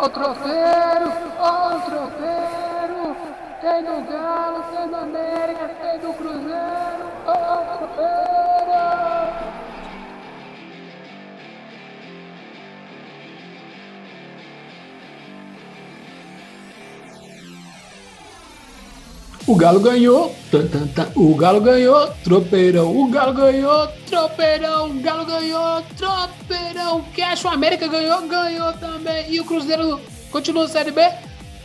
Ó o tropeiro, ó o tropeiro. Tem do Galo, tem do América, tem do Cruzeiro. Ó o. O Galo ganhou, tan, tan, tan. o Galo ganhou, tropeirão, o Galo ganhou, tropeirão, o Galo ganhou, tropeirão, Cash, o América ganhou, ganhou também, e o Cruzeiro continua Série B?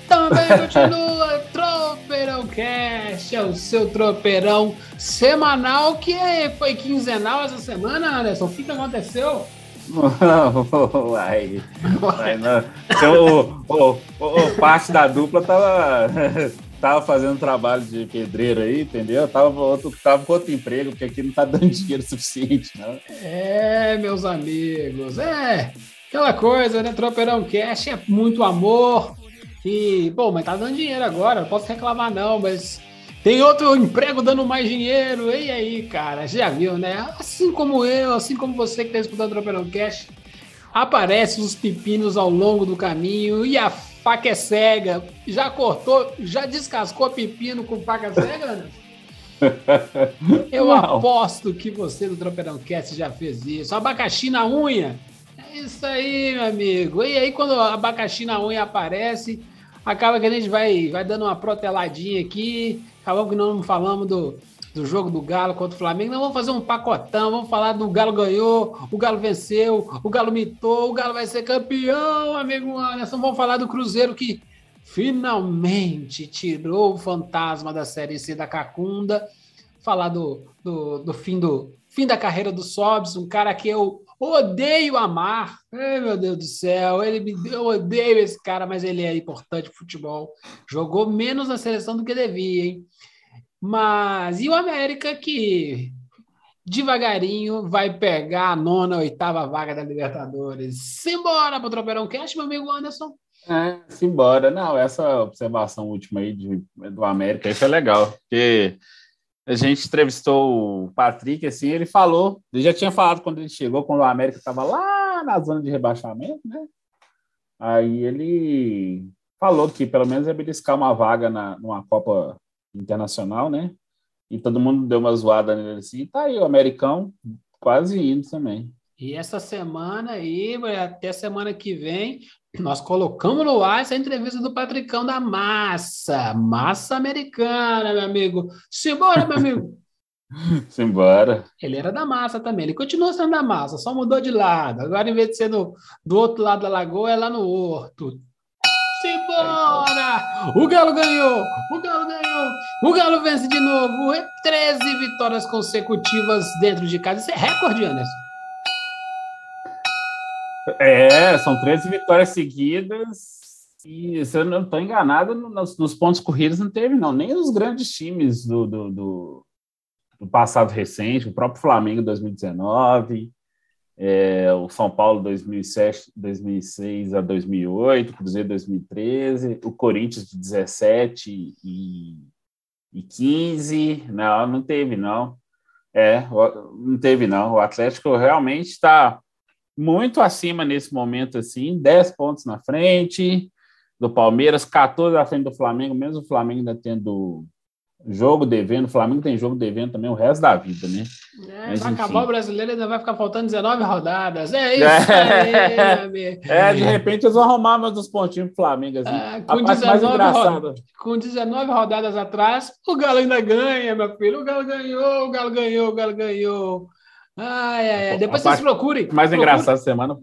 Também continua, tropeirão Cash, é o seu tropeirão semanal, que foi quinzenal essa semana, Anderson, o que, que aconteceu? Uai, uai, não. Então, o, o, o, o parte da dupla tava tava fazendo trabalho de pedreiro aí, entendeu? Tava, outro, tava com outro emprego, porque aqui não tá dando dinheiro suficiente, não. É, meus amigos, é aquela coisa, né? Tropeirão Cash é muito amor. E, bom, mas tá dando dinheiro agora, não posso reclamar não, mas tem outro emprego dando mais dinheiro. E aí, cara, já viu, né? Assim como eu, assim como você que tá escutando o Tropeirão Cash, aparecem os pepinos ao longo do caminho e a faca é cega. Já cortou, já descascou pepino com faca cega? Eu Não. aposto que você do Tropeirão Cast já fez isso. Abacaxi na unha. É isso aí, meu amigo. E aí, quando o abacaxi na unha aparece, acaba que a gente vai, vai dando uma proteladinha aqui. Acabamos que não falamos do, do jogo do Galo contra o Flamengo. Não, vamos fazer um pacotão, vamos falar do Galo ganhou, o Galo venceu, o Galo mitou, o Galo vai ser campeão, amigo Anderson. Vamos falar do Cruzeiro que finalmente tirou o fantasma da Série C da Cacunda. Falar do, do, do fim do fim da carreira do Sobs, um cara que eu odeio amar. Ai, meu Deus do céu, ele me, eu odeio esse cara, mas ele é importante futebol. Jogou menos na seleção do que devia, hein? Mas e o América que devagarinho vai pegar a nona, oitava vaga da Libertadores? Simbora pro Tropeirão Cash, meu amigo Anderson. É, simbora. Não, essa observação última aí de, do América, isso é legal, porque a gente entrevistou o Patrick, assim, ele falou, ele já tinha falado quando ele chegou, quando o América estava lá na zona de rebaixamento, né? Aí ele falou que pelo menos ia beliscar uma vaga na, numa Copa internacional, né? E todo mundo deu uma zoada nele assim. Tá aí o americão quase indo também. E essa semana aí, até semana que vem, nós colocamos no ar essa entrevista do Patricão da Massa. Massa americana, meu amigo. Simbora, meu amigo. Simbora. Ele era da massa também. Ele continua sendo da massa, só mudou de lado. Agora, em vez de ser do, do outro lado da lagoa, é lá no horto. Simbora! O Galo ganhou! O Galo ganhou! O Galo vence de novo! 13 vitórias consecutivas dentro de casa. Isso é recorde, Anderson. É, são 13 vitórias seguidas. E se eu não estou enganado, nos, nos, pontos corridos não teve, não. Nem os grandes times do, do, do, do passado recente, o próprio Flamengo 2019 é, o São Paulo 2007, 2006 a 2008, Cruzeiro 2013, o Corinthians de 17 e, e 15, não, não teve não, é, não teve não, o Atlético realmente está muito acima nesse momento assim, 10 pontos na frente do Palmeiras, 14 à frente do Flamengo, mesmo o Flamengo ainda tendo jogo devendo, o Flamengo tem jogo devendo também o resto da vida, né? É, Mas, vai acabar o brasileiro ainda vai ficar faltando 19 rodadas. É isso é. aí, amigo. É, de repente eles vão arrumar mais uns pontinhos pro Flamengo. Assim. É, com, 19 com 19 rodadas atrás, o Galo ainda ganha, meu filho. O Galo ganhou, o Galo ganhou, o Galo ganhou. Ai, ai, ai. Depois a vocês procurem. Mais procurem, engraçado semana.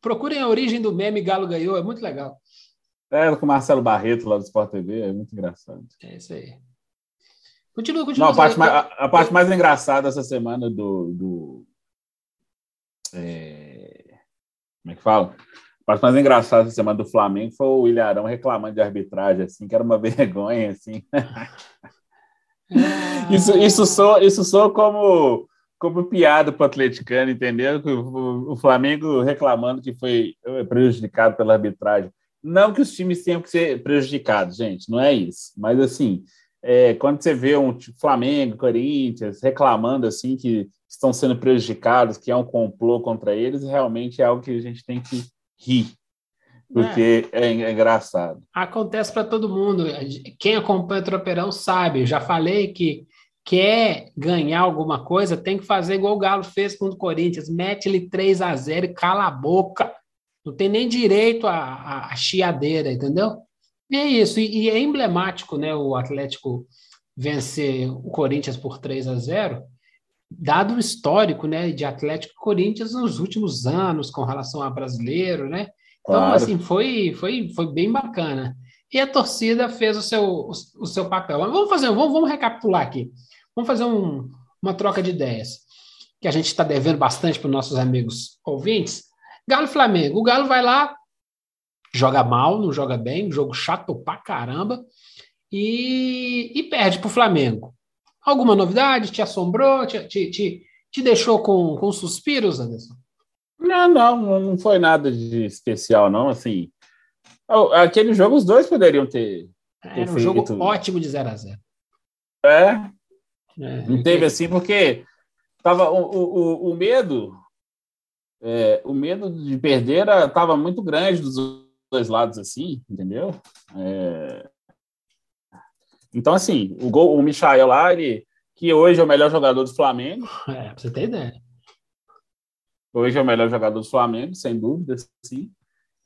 Procurem a origem do meme Galo ganhou, é muito legal. É, com o Marcelo Barreto lá do Sport TV, é muito engraçado. É isso aí. Continua, continua. Não, a, parte mais, a, a, parte mais engraçada essa semana do. do é, como é que fala? A parte mais engraçada essa semana do Flamengo foi o Ilharão reclamando de arbitragem, assim, que era uma vergonha, assim. isso, isso, só isso só como, como piada para o atleticano, entendeu? O, o Flamengo reclamando que foi prejudicado pela arbitragem. Não que os times tenham que ser prejudicados, gente, não é isso. Mas, assim, é, quando você vê um tipo, Flamengo, Corinthians reclamando assim que estão sendo prejudicados, que é um complô contra eles, realmente é algo que a gente tem que rir. porque é, é engraçado. Acontece para todo mundo. Quem acompanha o Tropeirão sabe. Eu já falei que quer ganhar alguma coisa, tem que fazer igual o Galo fez com o Corinthians. Mete ele 3 a 0 e cala a boca. Não tem nem direito à, à, à chiadeira, entendeu? E é isso. E, e, é emblemático né, o Atlético vencer o Corinthians por 3 a 0 dado o histórico né, de Atlético e Corinthians nos últimos anos com relação a brasileiro, né? Então, claro. assim, foi, foi, foi bem bacana. E a torcida fez o seu, o, o seu papel. Mas vamos fazer, vamos, vamos recapitular aqui. Vamos fazer um, uma troca de ideias, que a gente está devendo bastante para os nossos amigos ouvintes. Galo Flamengo. O Galo vai lá, joga mal, não joga bem, jogo chato pra caramba, e, e perde para o Flamengo. Alguma novidade? Te assombrou? Te, te, te, te deixou com, com suspiros, Anderson? Não, não, não foi nada de especial, não. Assim, aquele jogo os dois poderiam ter. ter Era um feito... jogo ótimo de 0 a 0 É. é não teve assim, porque tava o, o, o medo. É, o medo de perder estava muito grande dos dois lados, assim, entendeu? É... Então, assim, o, gol, o Michael lá, ele, que hoje é o melhor jogador do Flamengo. É, pra você ter ideia. Hoje é o melhor jogador do Flamengo, sem dúvida, sim.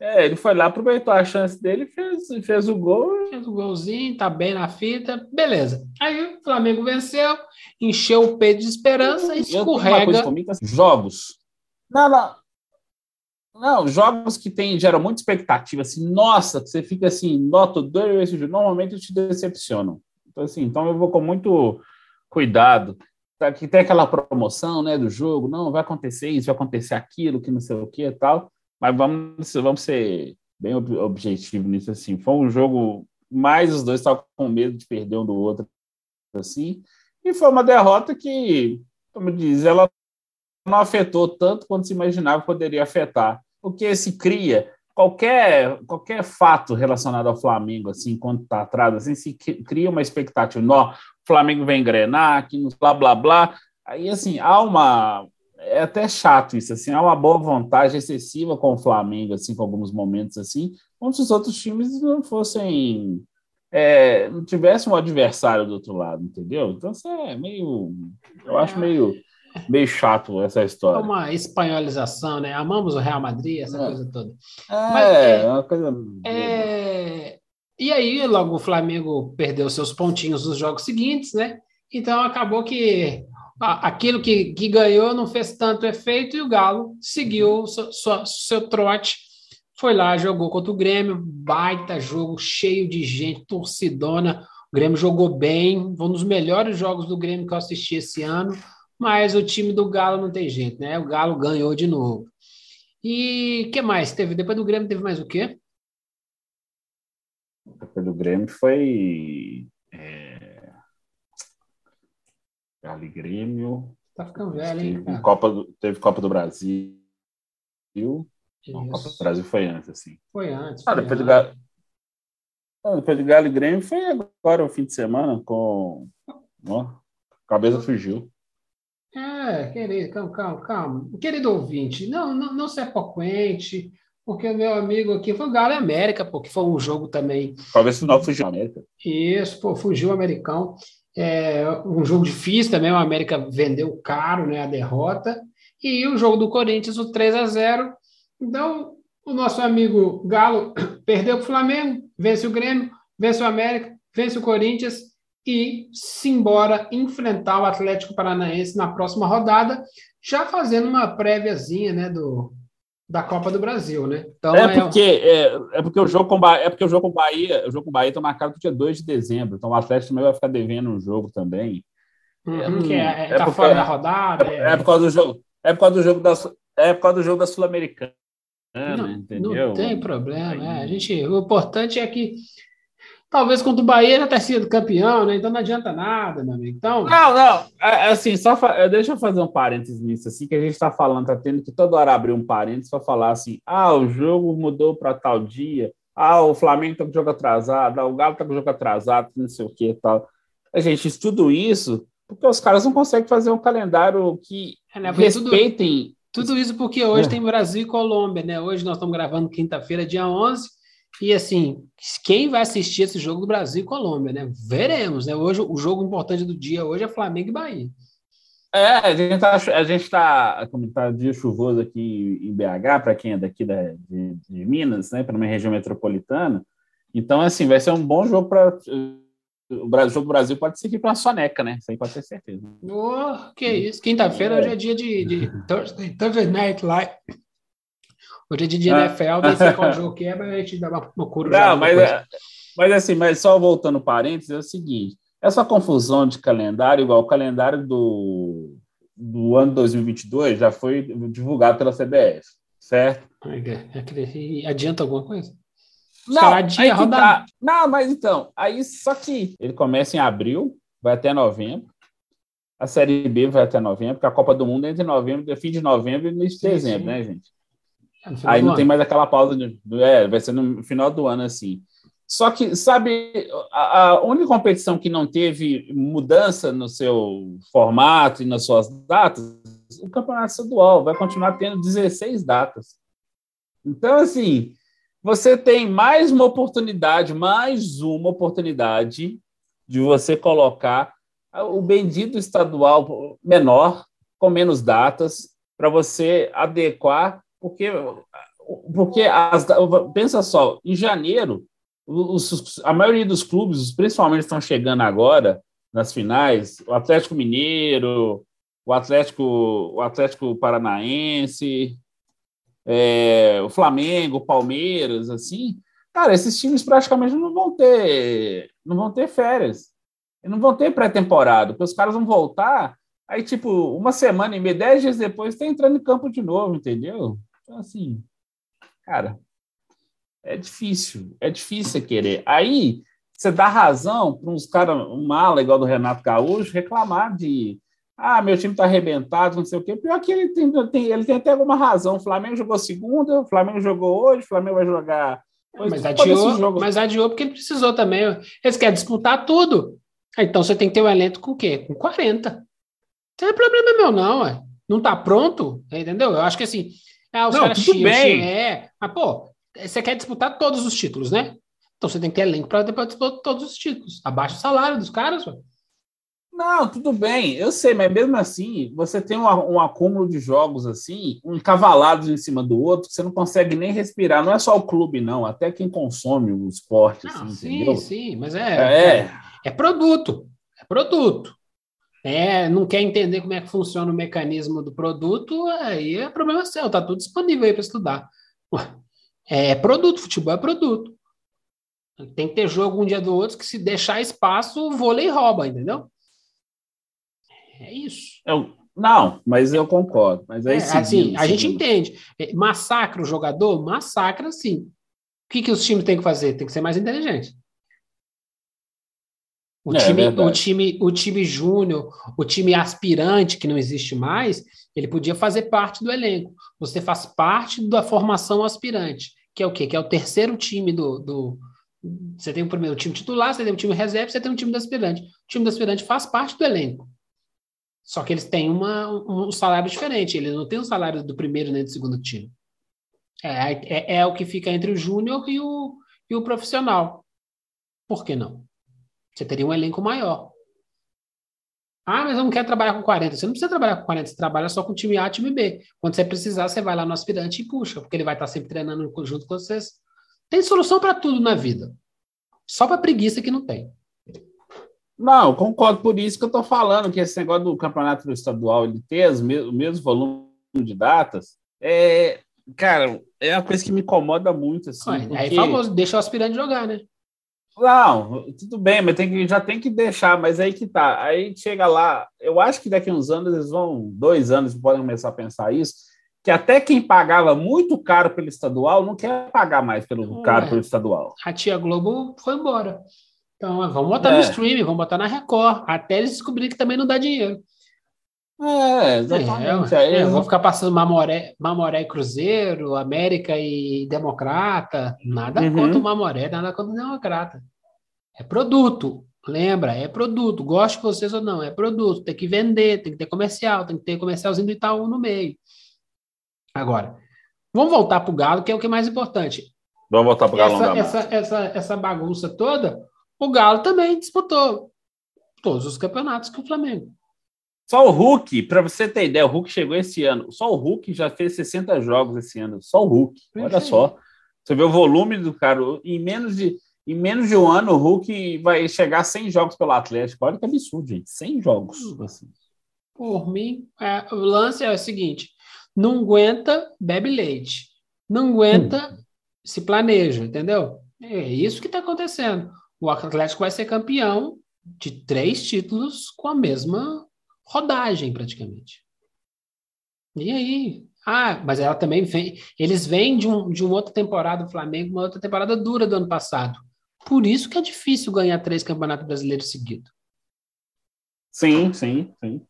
É, ele foi lá, aproveitou a chance dele, fez, fez o gol. Fez o golzinho, tá bem na fita, beleza. Aí o Flamengo venceu, encheu o peito de esperança e escorrega. Comigo, assim, jogos. Não, não. Não, jogos que tem, geram muita expectativa, assim, nossa, você fica assim, nota dois, normalmente te decepcionam. Então, assim, então eu vou com muito cuidado. Tá, que tem aquela promoção né, do jogo, não, vai acontecer isso, vai acontecer aquilo, que não sei o que e tal, mas vamos, vamos ser bem objetivo nisso, assim, foi um jogo, mais os dois estavam com medo de perder um do outro, assim, e foi uma derrota que, como diz, ela não afetou tanto quanto se imaginava poderia afetar, porque se cria qualquer, qualquer fato relacionado ao Flamengo, assim, quando está atrás, assim, se cria uma expectativa. Nó, o Flamengo vai engrenar, aqui no blá blá blá. Aí, assim, há uma. É até chato isso, assim, há uma boa vontade excessiva com o Flamengo, assim, com alguns momentos assim, como se os outros times não fossem. É, não tivesse um adversário do outro lado, entendeu? Então, isso é meio. Eu acho é. meio meio chato essa história. É uma espanholização, né? Amamos o Real Madrid, essa é. coisa toda. É, Mas, é, é uma coisa. É... E aí, logo o Flamengo perdeu seus pontinhos nos jogos seguintes, né? Então acabou que aquilo que, que ganhou não fez tanto efeito e o Galo seguiu seu, seu, seu trote. Foi lá, jogou contra o Grêmio, baita jogo, cheio de gente, torcidona. O Grêmio jogou bem, um dos melhores jogos do Grêmio que eu assisti esse ano mas o time do Galo não tem jeito, né? O Galo ganhou de novo. E que mais teve? Depois do Grêmio teve mais o quê? Depois do Grêmio foi é... Galo e Grêmio. Tá ficando velho, hein? Cara? Copa do... Teve Copa do Brasil. Não, Copa do Brasil foi antes, assim. Foi antes. Ah, foi ah, depois, antes. Do Galo... ah, depois do Galo e Grêmio foi agora o fim de semana com. Ó, cabeça fugiu. É, querido, calma, calma, calma. Querido ouvinte, não, não, não se apoquente, porque o meu amigo aqui foi o Galo América, porque foi um jogo também. Talvez o não fugiu América. Isso, pô, fugiu o americão. É, um jogo difícil também, o América vendeu caro né, a derrota. E o jogo do Corinthians, o 3 a 0 Então, o nosso amigo Galo perdeu para o Flamengo, vence o Grêmio, vence o América, vence o Corinthians e se embora enfrentar o Atlético Paranaense na próxima rodada, já fazendo uma préviazinha, né, do, da Copa do Brasil, né? Então, é, porque, é, é, porque o jogo com Bahia, é porque o jogo com Bahia, o jogo com Bahia está marcado para dia 2 de dezembro, então o Atlético também vai ficar devendo um jogo também. Uhum, que é, é, tá fora da rodada. É, é, por causa do jogo, é por causa do jogo da é por causa do jogo da Sul-Americana. Não, não tem problema. É, a gente, o importante é que talvez contra o Bahia já tenha sido campeão, né? Então não adianta nada, meu amigo. Então... Não, não. É, é assim, só fa... deixa eu fazer um parênteses nisso, assim, que a gente está falando, tá tendo que toda hora abrir um parênteses para falar assim: ah, o jogo mudou para tal dia, ah, o Flamengo está com o jogo atrasado, ah, o Galo está com o jogo atrasado, não sei o que e tal. A gente tudo isso porque os caras não conseguem fazer um calendário que é, né? respeitem Tudo isso porque hoje é. tem Brasil e Colômbia, né? Hoje nós estamos gravando quinta-feira, dia 11, e assim, quem vai assistir esse jogo do Brasil e Colômbia, né? Veremos, né? Hoje o jogo importante do dia hoje é Flamengo e Bahia. É, a gente está, a gente tá, como está dia chuvoso aqui em BH, para quem é daqui da, de, de Minas, né, para uma região metropolitana. Então, assim, vai ser um bom jogo para o Brasil, jogo do Brasil pode seguir para uma soneca, né? Isso aí pode ter certeza. Oh, que isso. Quinta-feira é. hoje é dia de, de Thursday, Thursday Night Live. Hoje é dia de ah. NFL, nem sei qual jogo que é, mas a gente dá uma, uma cura. Não, mas, é, mas assim, mas só voltando parênteses, é o seguinte: essa confusão de calendário, igual o calendário do, do ano 2022 já foi divulgado pela CBF, certo? Adianta alguma coisa? Não, aí tá. não, mas então, aí só que ele começa em abril, vai até novembro. A Série B vai até novembro, porque a Copa do Mundo é entre novembro, fim de novembro e início de dezembro, sim. né, gente? É aí não ano. tem mais aquela pausa, de, é, vai ser no final do ano, assim. Só que, sabe, a, a, única competição que não teve mudança no seu formato e nas suas datas, o Campeonato Estadual vai continuar tendo 16 datas. Então, assim, você tem mais uma oportunidade, mais uma oportunidade de você colocar o bendito estadual menor, com menos datas, para você adequar, porque, porque as, pensa só, em janeiro, os, a maioria dos clubes, principalmente estão chegando agora nas finais, o Atlético Mineiro, o Atlético, o Atlético Paranaense, é, o Flamengo, o Palmeiras, assim, cara, esses times praticamente não vão ter, não vão ter férias, não vão ter pré-temporada, porque os caras vão voltar, aí tipo uma semana e meia, dez dias depois, está entrando em campo de novo, entendeu? Então assim, cara, é difícil, é difícil você querer. Aí você dá razão para uns caras, um mala igual do Renato Gaúcho, reclamar de ah, meu time está arrebentado, não sei o quê. Pior que ele tem, tem, ele tem até alguma razão. O Flamengo jogou segunda, o Flamengo jogou hoje, o Flamengo vai jogar. mas adiou, mas adiou porque ele precisou também. Eles querem disputar tudo. Então você tem que ter um elenco com o quê? Com 40. Não tem problema meu, não, ué. Não está pronto, entendeu? Eu acho que assim. Ah, os não, caras tudo bem. é. Mas, pô, você quer disputar todos os títulos, né? Então você tem que ter elenco para disputar todos os títulos. Abaixa o salário dos caras, ué. Não, tudo bem, eu sei, mas mesmo assim, você tem um, um acúmulo de jogos assim, um cavalados em cima do outro, você não consegue nem respirar. Não é só o clube, não, até quem consome o esporte. Não, assim, sim, entendeu? sim, mas é, é, é, é produto, é produto. É, não quer entender como é que funciona o mecanismo do produto, aí é problema seu, tá tudo disponível aí para estudar. É produto, futebol é produto. Tem que ter jogo um dia do outro que se deixar espaço, o vôlei rouba, entendeu? É isso. Eu, não, mas eu concordo. Mas aí, é, seguindo, assim, a gente entende. É, massacra o jogador? Massacra, sim. O que, que os times têm que fazer? Tem que ser mais inteligente. O, é, time, o time, o time júnior, o time aspirante, que não existe mais, ele podia fazer parte do elenco. Você faz parte da formação aspirante, que é o quê? Que é o terceiro time do. do você tem o primeiro time titular, você tem o time reserva, você tem o time do aspirante. O time do aspirante faz parte do elenco. Só que eles têm uma, um salário diferente. Eles não têm o salário do primeiro nem do segundo time. É, é, é o que fica entre o júnior e o, e o profissional. Por que não? Você teria um elenco maior. Ah, mas eu não quero trabalhar com 40. Você não precisa trabalhar com 40, você trabalha só com time A e time B. Quando você precisar, você vai lá no aspirante e puxa, porque ele vai estar sempre treinando junto com vocês. Tem solução para tudo na vida. Só para preguiça que não tem. Não, concordo por isso que eu estou falando, que esse negócio do campeonato estadual ele ter o mesmo volume de datas, é, cara, é uma coisa que me incomoda muito. Assim, Ué, porque... Aí famoso, deixa o aspirante jogar, né? Não, tudo bem, mas tem que, já tem que deixar, mas aí que tá. Aí chega lá, eu acho que daqui a uns anos, eles vão, dois anos, podem começar a pensar isso, que até quem pagava muito caro pelo estadual não quer pagar mais pelo caro pelo estadual. A tia Globo foi embora. Então, vamos botar é. no streaming, vamos botar na Record, até eles descobrirem que também não dá dinheiro. É, exatamente. É, é, eu vou ficar passando Mamoré, Mamoré e Cruzeiro, América e Democrata. Nada uhum. contra o Mamoré, nada contra o Democrata. É produto. Lembra, é produto. Goste de vocês ou não, é produto. Tem que vender, tem que ter comercial, tem que ter comercialzinho do Itaú no meio. Agora, vamos voltar para o Galo, que é o que é mais importante. Vamos voltar para o Galo. Essa, essa, essa, essa bagunça toda, o Galo também disputou todos os campeonatos que o Flamengo. Só o Hulk, para você ter ideia, o Hulk chegou esse ano. Só o Hulk já fez 60 jogos esse ano. Só o Hulk. Olha só. Você vê o volume do cara. Em menos de, em menos de um ano, o Hulk vai chegar a 100 jogos pelo Atlético. Olha que absurdo, gente. 100 jogos. Assim. Por mim, é, o lance é o seguinte: não aguenta, bebe leite. Não aguenta, hum. se planeja, entendeu? É isso que está acontecendo. O Atlético vai ser campeão de três títulos com a mesma rodagem, praticamente. E aí? Ah, mas ela também vem. Eles vêm de, um, de uma outra temporada do Flamengo, uma outra temporada dura do ano passado. Por isso que é difícil ganhar três campeonatos brasileiros seguidos. Sim, sim, sim.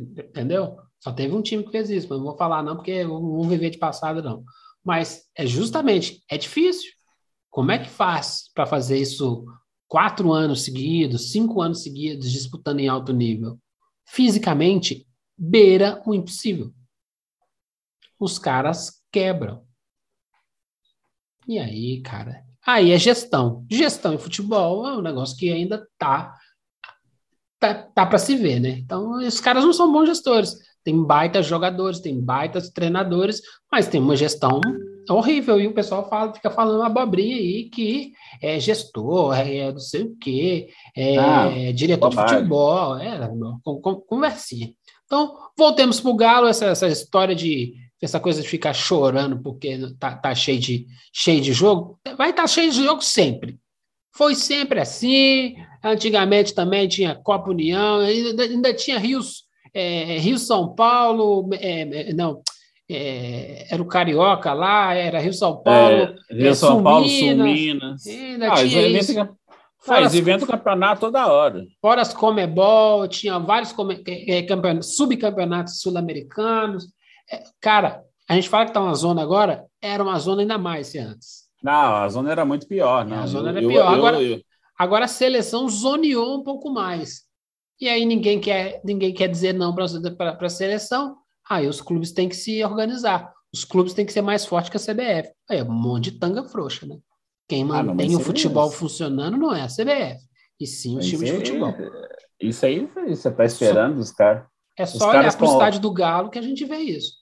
Entendeu? Só teve um time que fez isso, mas não vou falar não, porque eu não vou viver de passado, não. Mas é justamente, é difícil. Como é que faz para fazer isso quatro anos seguidos, cinco anos seguidos, disputando em alto nível? Fisicamente beira o impossível. Os caras quebram. E aí, cara, aí é gestão. Gestão em futebol é um negócio que ainda tá tá, tá para se ver, né? Então, os caras não são bons gestores. Tem baita jogadores, tem baita treinadores, mas tem uma gestão horrível. E o pessoal fala, fica falando uma abobrinha aí que é gestor, é, é não sei o quê, é, ah, diretor de futebol, é, conversinha. Então, voltemos para o Galo, essa, essa história de essa coisa de ficar chorando porque tá, tá cheio, de, cheio de jogo, vai estar tá cheio de jogo sempre. Foi sempre assim. Antigamente também tinha Copa União, ainda, ainda tinha Rios é, Rio São Paulo, é, é, não, é, era o Carioca lá, era Rio São Paulo, é, Rio São Sul Paulo, Sul Minas. Ainda ah, tinha isso. Faz evento campeonato toda hora. Fora as Comebol, tinha vários come, é, campeonatos, subcampeonatos sul-americanos. cara, a gente fala que está uma zona agora, era uma zona ainda mais se antes. Não, a zona era muito pior. Não. A zona era eu, pior. Eu, agora, eu, agora a seleção zoneou um pouco mais. E aí ninguém quer, ninguém quer dizer não para a seleção. Aí os clubes têm que se organizar. Os clubes têm que ser mais fortes que a CBF. Aí é um monte de tanga frouxa, né? Quem mantém ah, o futebol é funcionando não é a CBF, e sim o time de futebol. Isso aí você está esperando só, os caras. É só olhar para o estádio do Galo que a gente vê isso.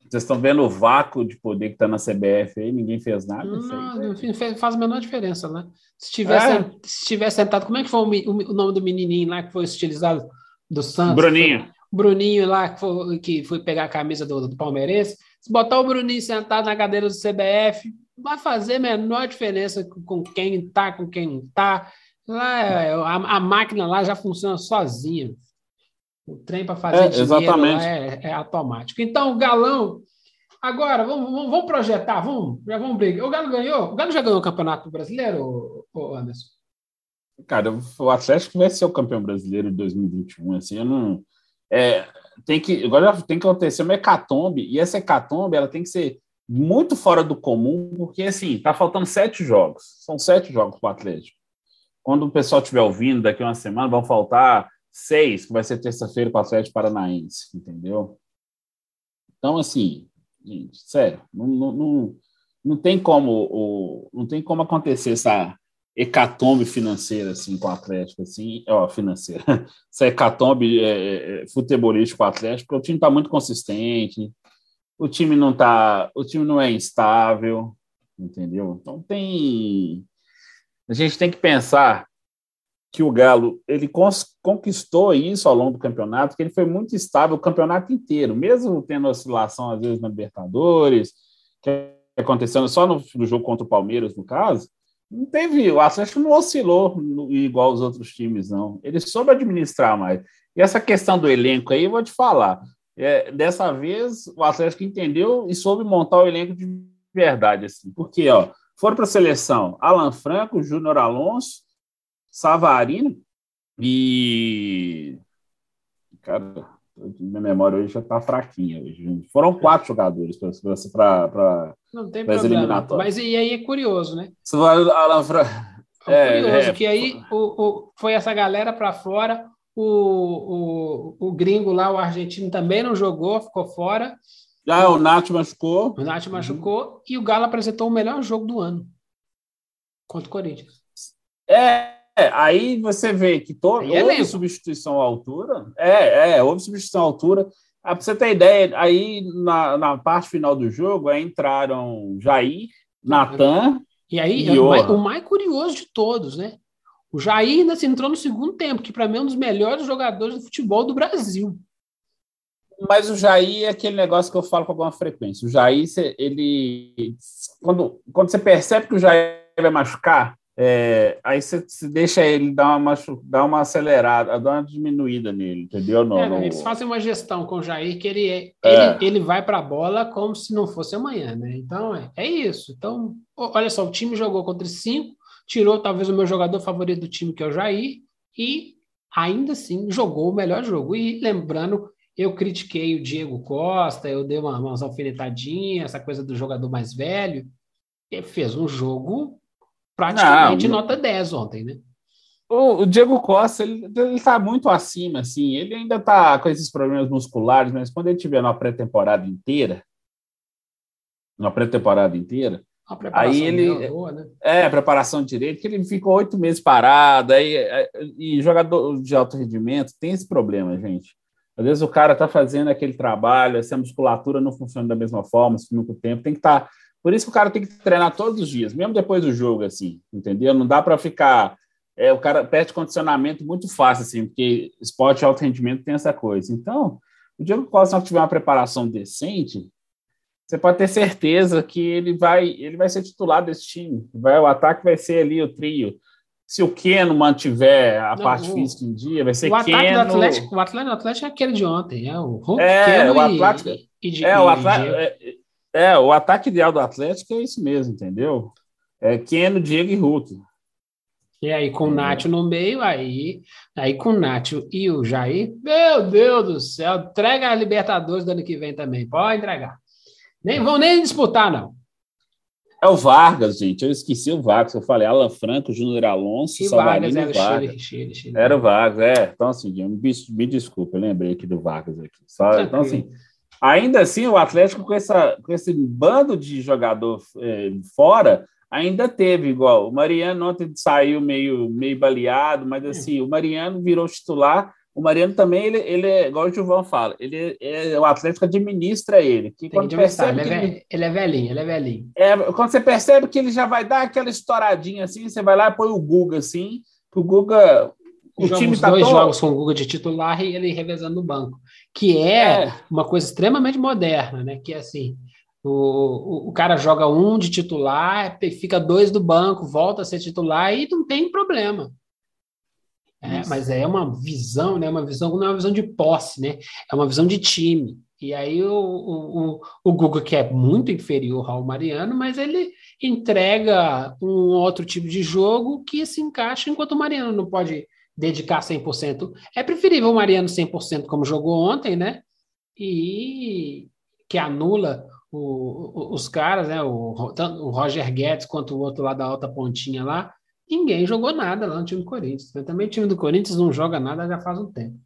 Vocês estão vendo o vácuo de poder que está na CBF aí, ninguém fez nada. Não, enfim, faz a menor diferença, né? Se tivesse, é. se tivesse sentado, como é que foi o, o, nome do menininho lá que foi estilizado do Santos? Bruninho. Bruninho lá que foi, que foi pegar a camisa do, do Palmeirense. Se botar o Bruninho sentado na cadeira do CBF, vai fazer a menor diferença com quem está, com quem não está. Lá, é, a, a, máquina lá já funciona sozinha. O trem para fazer é, exatamente. É, é, automático. Então, o Galão, agora, vamos, vamos, vamos, projetar, vamos, já vamos brigar. O Galo ganhou? O Galo já ganhou o Campeonato Brasileiro, Anderson? Cara, o Atlético vai ser o campeão brasileiro de 2021. Assim, eu não. É, tem que agora tem que acontecer uma hecatombe e essa hecatombe ela tem que ser muito fora do comum porque assim tá faltando sete jogos são sete jogos para o Atlético quando o pessoal estiver ouvindo daqui a uma semana vão faltar seis, que vai ser terça-feira com o Atlético Paranaense, entendeu? Então, assim, gente, sério, não, não, não, não, tem como o, não tem como acontecer essa hecatombe financeira assim com o Atlético, assim, ó, financeira, essa hecatombe é, é, é futebolística com o Atlético, porque o time está muito consistente, o time não tá, o time não é instável, entendeu? Então tem, a gente tem que pensar que o Galo ele conquistou isso ao longo do campeonato, que ele foi muito estável o campeonato inteiro, mesmo tendo oscilação às vezes na Libertadores, que acontecendo só no, no, jogo contra o Palmeiras, no caso, não teve, o Atlético não oscilou no, igual os outros times, não. Ele soube administrar mais. E essa questão do elenco aí, eu vou te falar, é, dessa vez o Atlético entendeu e soube montar o elenco de verdade, assim, porque, ó, foram para a seleção Alan Franco, Júnior Alonso, Savarino e. Cara, minha memória hoje já está fraquinha. Hoje. Foram quatro jogadores para as eliminatórias. Mas e aí é curioso, né? Alan Fra... É, é curioso é, que aí o, o, foi essa galera para fora. O, o, o gringo lá, o argentino, também não jogou, ficou fora. Ah, o Nath machucou. O Nath machucou uhum. e o Galo apresentou o melhor jogo do ano contra o Corinthians. É, aí você vê que todo, é houve substituição à altura. É, é, houve substituição à altura. Ah, para você ter ideia, aí na, na parte final do jogo, aí entraram Jair, Natan. E aí, e o, mais, o mais curioso de todos, né? O Jair ainda se entrou no segundo tempo, que para mim é um dos melhores jogadores do futebol do Brasil. Mas o Jair é aquele negócio que eu falo com alguma frequência. O Jair, ele. Quando, quando você percebe que o Jair vai machucar, é, aí você, você, deixa ele dar uma, dar uma acelerada, dar uma diminuída nele, entendeu? No, é, no... Eles fazem uma gestão com o Jair que ele, é. ele, ele vai para a bola como se não fosse amanhã, né? Então é, é isso. Então, olha só, o time jogou contra cinco, tirou talvez o meu jogador favorito do time, que é o Jair, e ainda assim jogou o melhor jogo. E lembrando, eu critiquei o Diego Costa, eu dei uma, umas alfinetadinhas, essa coisa do jogador mais velho. Ele fez um jogo praticamente não, nota 10 ontem, né? O, o Diego Costa, ele, está muito acima, assim. Ele ainda está com esses problemas musculares, mas quando ele tiver na pré-temporada inteira, na pré-temporada inteira, aí ele boa, né? é preparação direito que ele ficou oito meses parado aí é, e jogador de alto rendimento tem esse problema gente às vezes o cara tá fazendo aquele trabalho se a musculatura não funciona da mesma forma se muito tempo tem que estar tá... por isso que o cara tem que treinar todos os dias mesmo depois do jogo assim entendeu não dá para ficar é, o cara perde condicionamento muito fácil assim porque esporte alto rendimento tem essa coisa então o Diego Costa se tiver uma preparação decente você pode ter certeza que ele vai, ele vai ser titular desse time. Vai, o ataque vai ser ali o trio. Se o Keno mantiver a não, parte o, física em dia, vai ser o Keno... Ataque do Atlético, o Atlético do Atlético é aquele de ontem, é o Hulk, é, Keno o Atlético, e, e, de, é, o Atlético, é, o ataque ideal do Atlético é isso mesmo, entendeu? É Keno, Diego e Hulk. E aí, com o Nacho no meio, aí, aí com o Nacho e o Jair, meu Deus do céu, entrega a Libertadores do ano que vem também, pode entregar. Nem vão nem disputar, não. É o Vargas, gente. Eu esqueci o Vargas. Eu falei Alan Franco, Júnior Alonso, e Savarino Vargas, era Vargas. Chile, Chile, Chile. Era o Vargas, é. Então, assim, me, me desculpa, eu lembrei aqui do Vargas aqui. Só, então, assim, ainda assim, o Atlético com, essa, com esse bando de jogador é, fora, ainda teve igual. O Mariano ontem saiu meio, meio baleado, mas assim, o Mariano virou titular o Mariano também, ele, ele é, igual o Gilvão fala, ele é, o Atlético administra ele. Que quando percebe ele, é ele, ele, é velhinho, ele é velhinho. É, quando você percebe que ele já vai dar aquela estouradinha assim, você vai lá e põe o Guga assim, que o Guga. O time tá dois todo... jogos com o Guga de titular e ele revezando no banco. Que é, é, uma coisa extremamente moderna, né? Que é assim. O, o, o cara joga um de titular, fica dois do banco, volta a ser titular e não tem problema. É, mas é uma visão, né? Uma visão não é uma visão de posse, né? É uma visão de time. E aí o, o, o Guga, que é muito inferior ao Mariano, mas ele entrega um outro tipo de jogo que se encaixa enquanto o Mariano não pode dedicar 100%. É preferível o Mariano 100% como jogou ontem, né? E que anula o, os caras, né? O, tanto o Roger Guedes quanto o outro lá da alta pontinha lá, ninguém jogou nada lá no time do Corinthians. Também o time do Corinthians não joga nada já faz um tempo.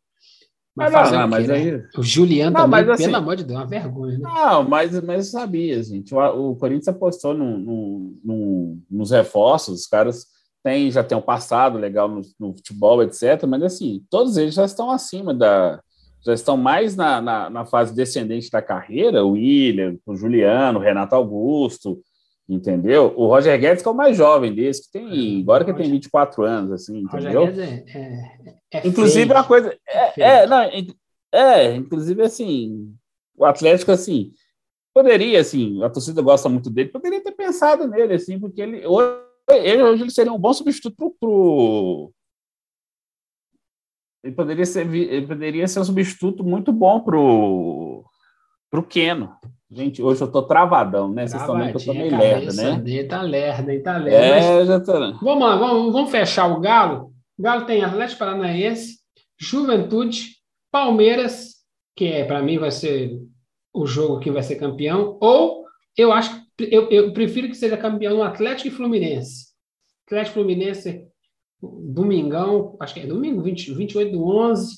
Mas, mas não, não mas né? aí... O Juliano não, também, assim, pelo amor de Deus, é uma vergonha. Né? Não, mas, mas sabia, gente. O, o Corinthians apostou no, no, no, nos reforços, os caras têm, já têm um passado legal no, no, futebol, etc. Mas assim, todos eles já estão acima da. Já estão mais na, na, na fase descendente da carreira, o William, o Juliano, o Renato Augusto, Entendeu? O Roger Guedes, que é o mais jovem desse, que tem, agora que tem 24 anos, assim, entendeu? Roger Guedes é, é, é inclusive, feio. uma coisa. É, é, é, não, é, inclusive, assim, o Atlético, assim, poderia, assim, a torcida gosta muito dele, poderia ter pensado nele, assim, porque ele hoje, ele, hoje ele seria um bom substituto pro, pro ele poderia ser ele poderia ser um substituto muito bom pro pro Keno Gente, hoje eu tô travadão, né? Vocês estão vendo que eu tô meio lerda, né? Tá lerda, tá lerda. É, Mas... já tô... Vamos lá, vamos, vamos fechar o Galo. O Galo tem Atlético Paranaense, Juventude, Palmeiras, que é, para mim vai ser o jogo que vai ser campeão, ou eu acho eu, eu prefiro que seja campeão Atlético e Fluminense. Atlético Fluminense, domingão, acho que é domingo, 20, 28 do 11,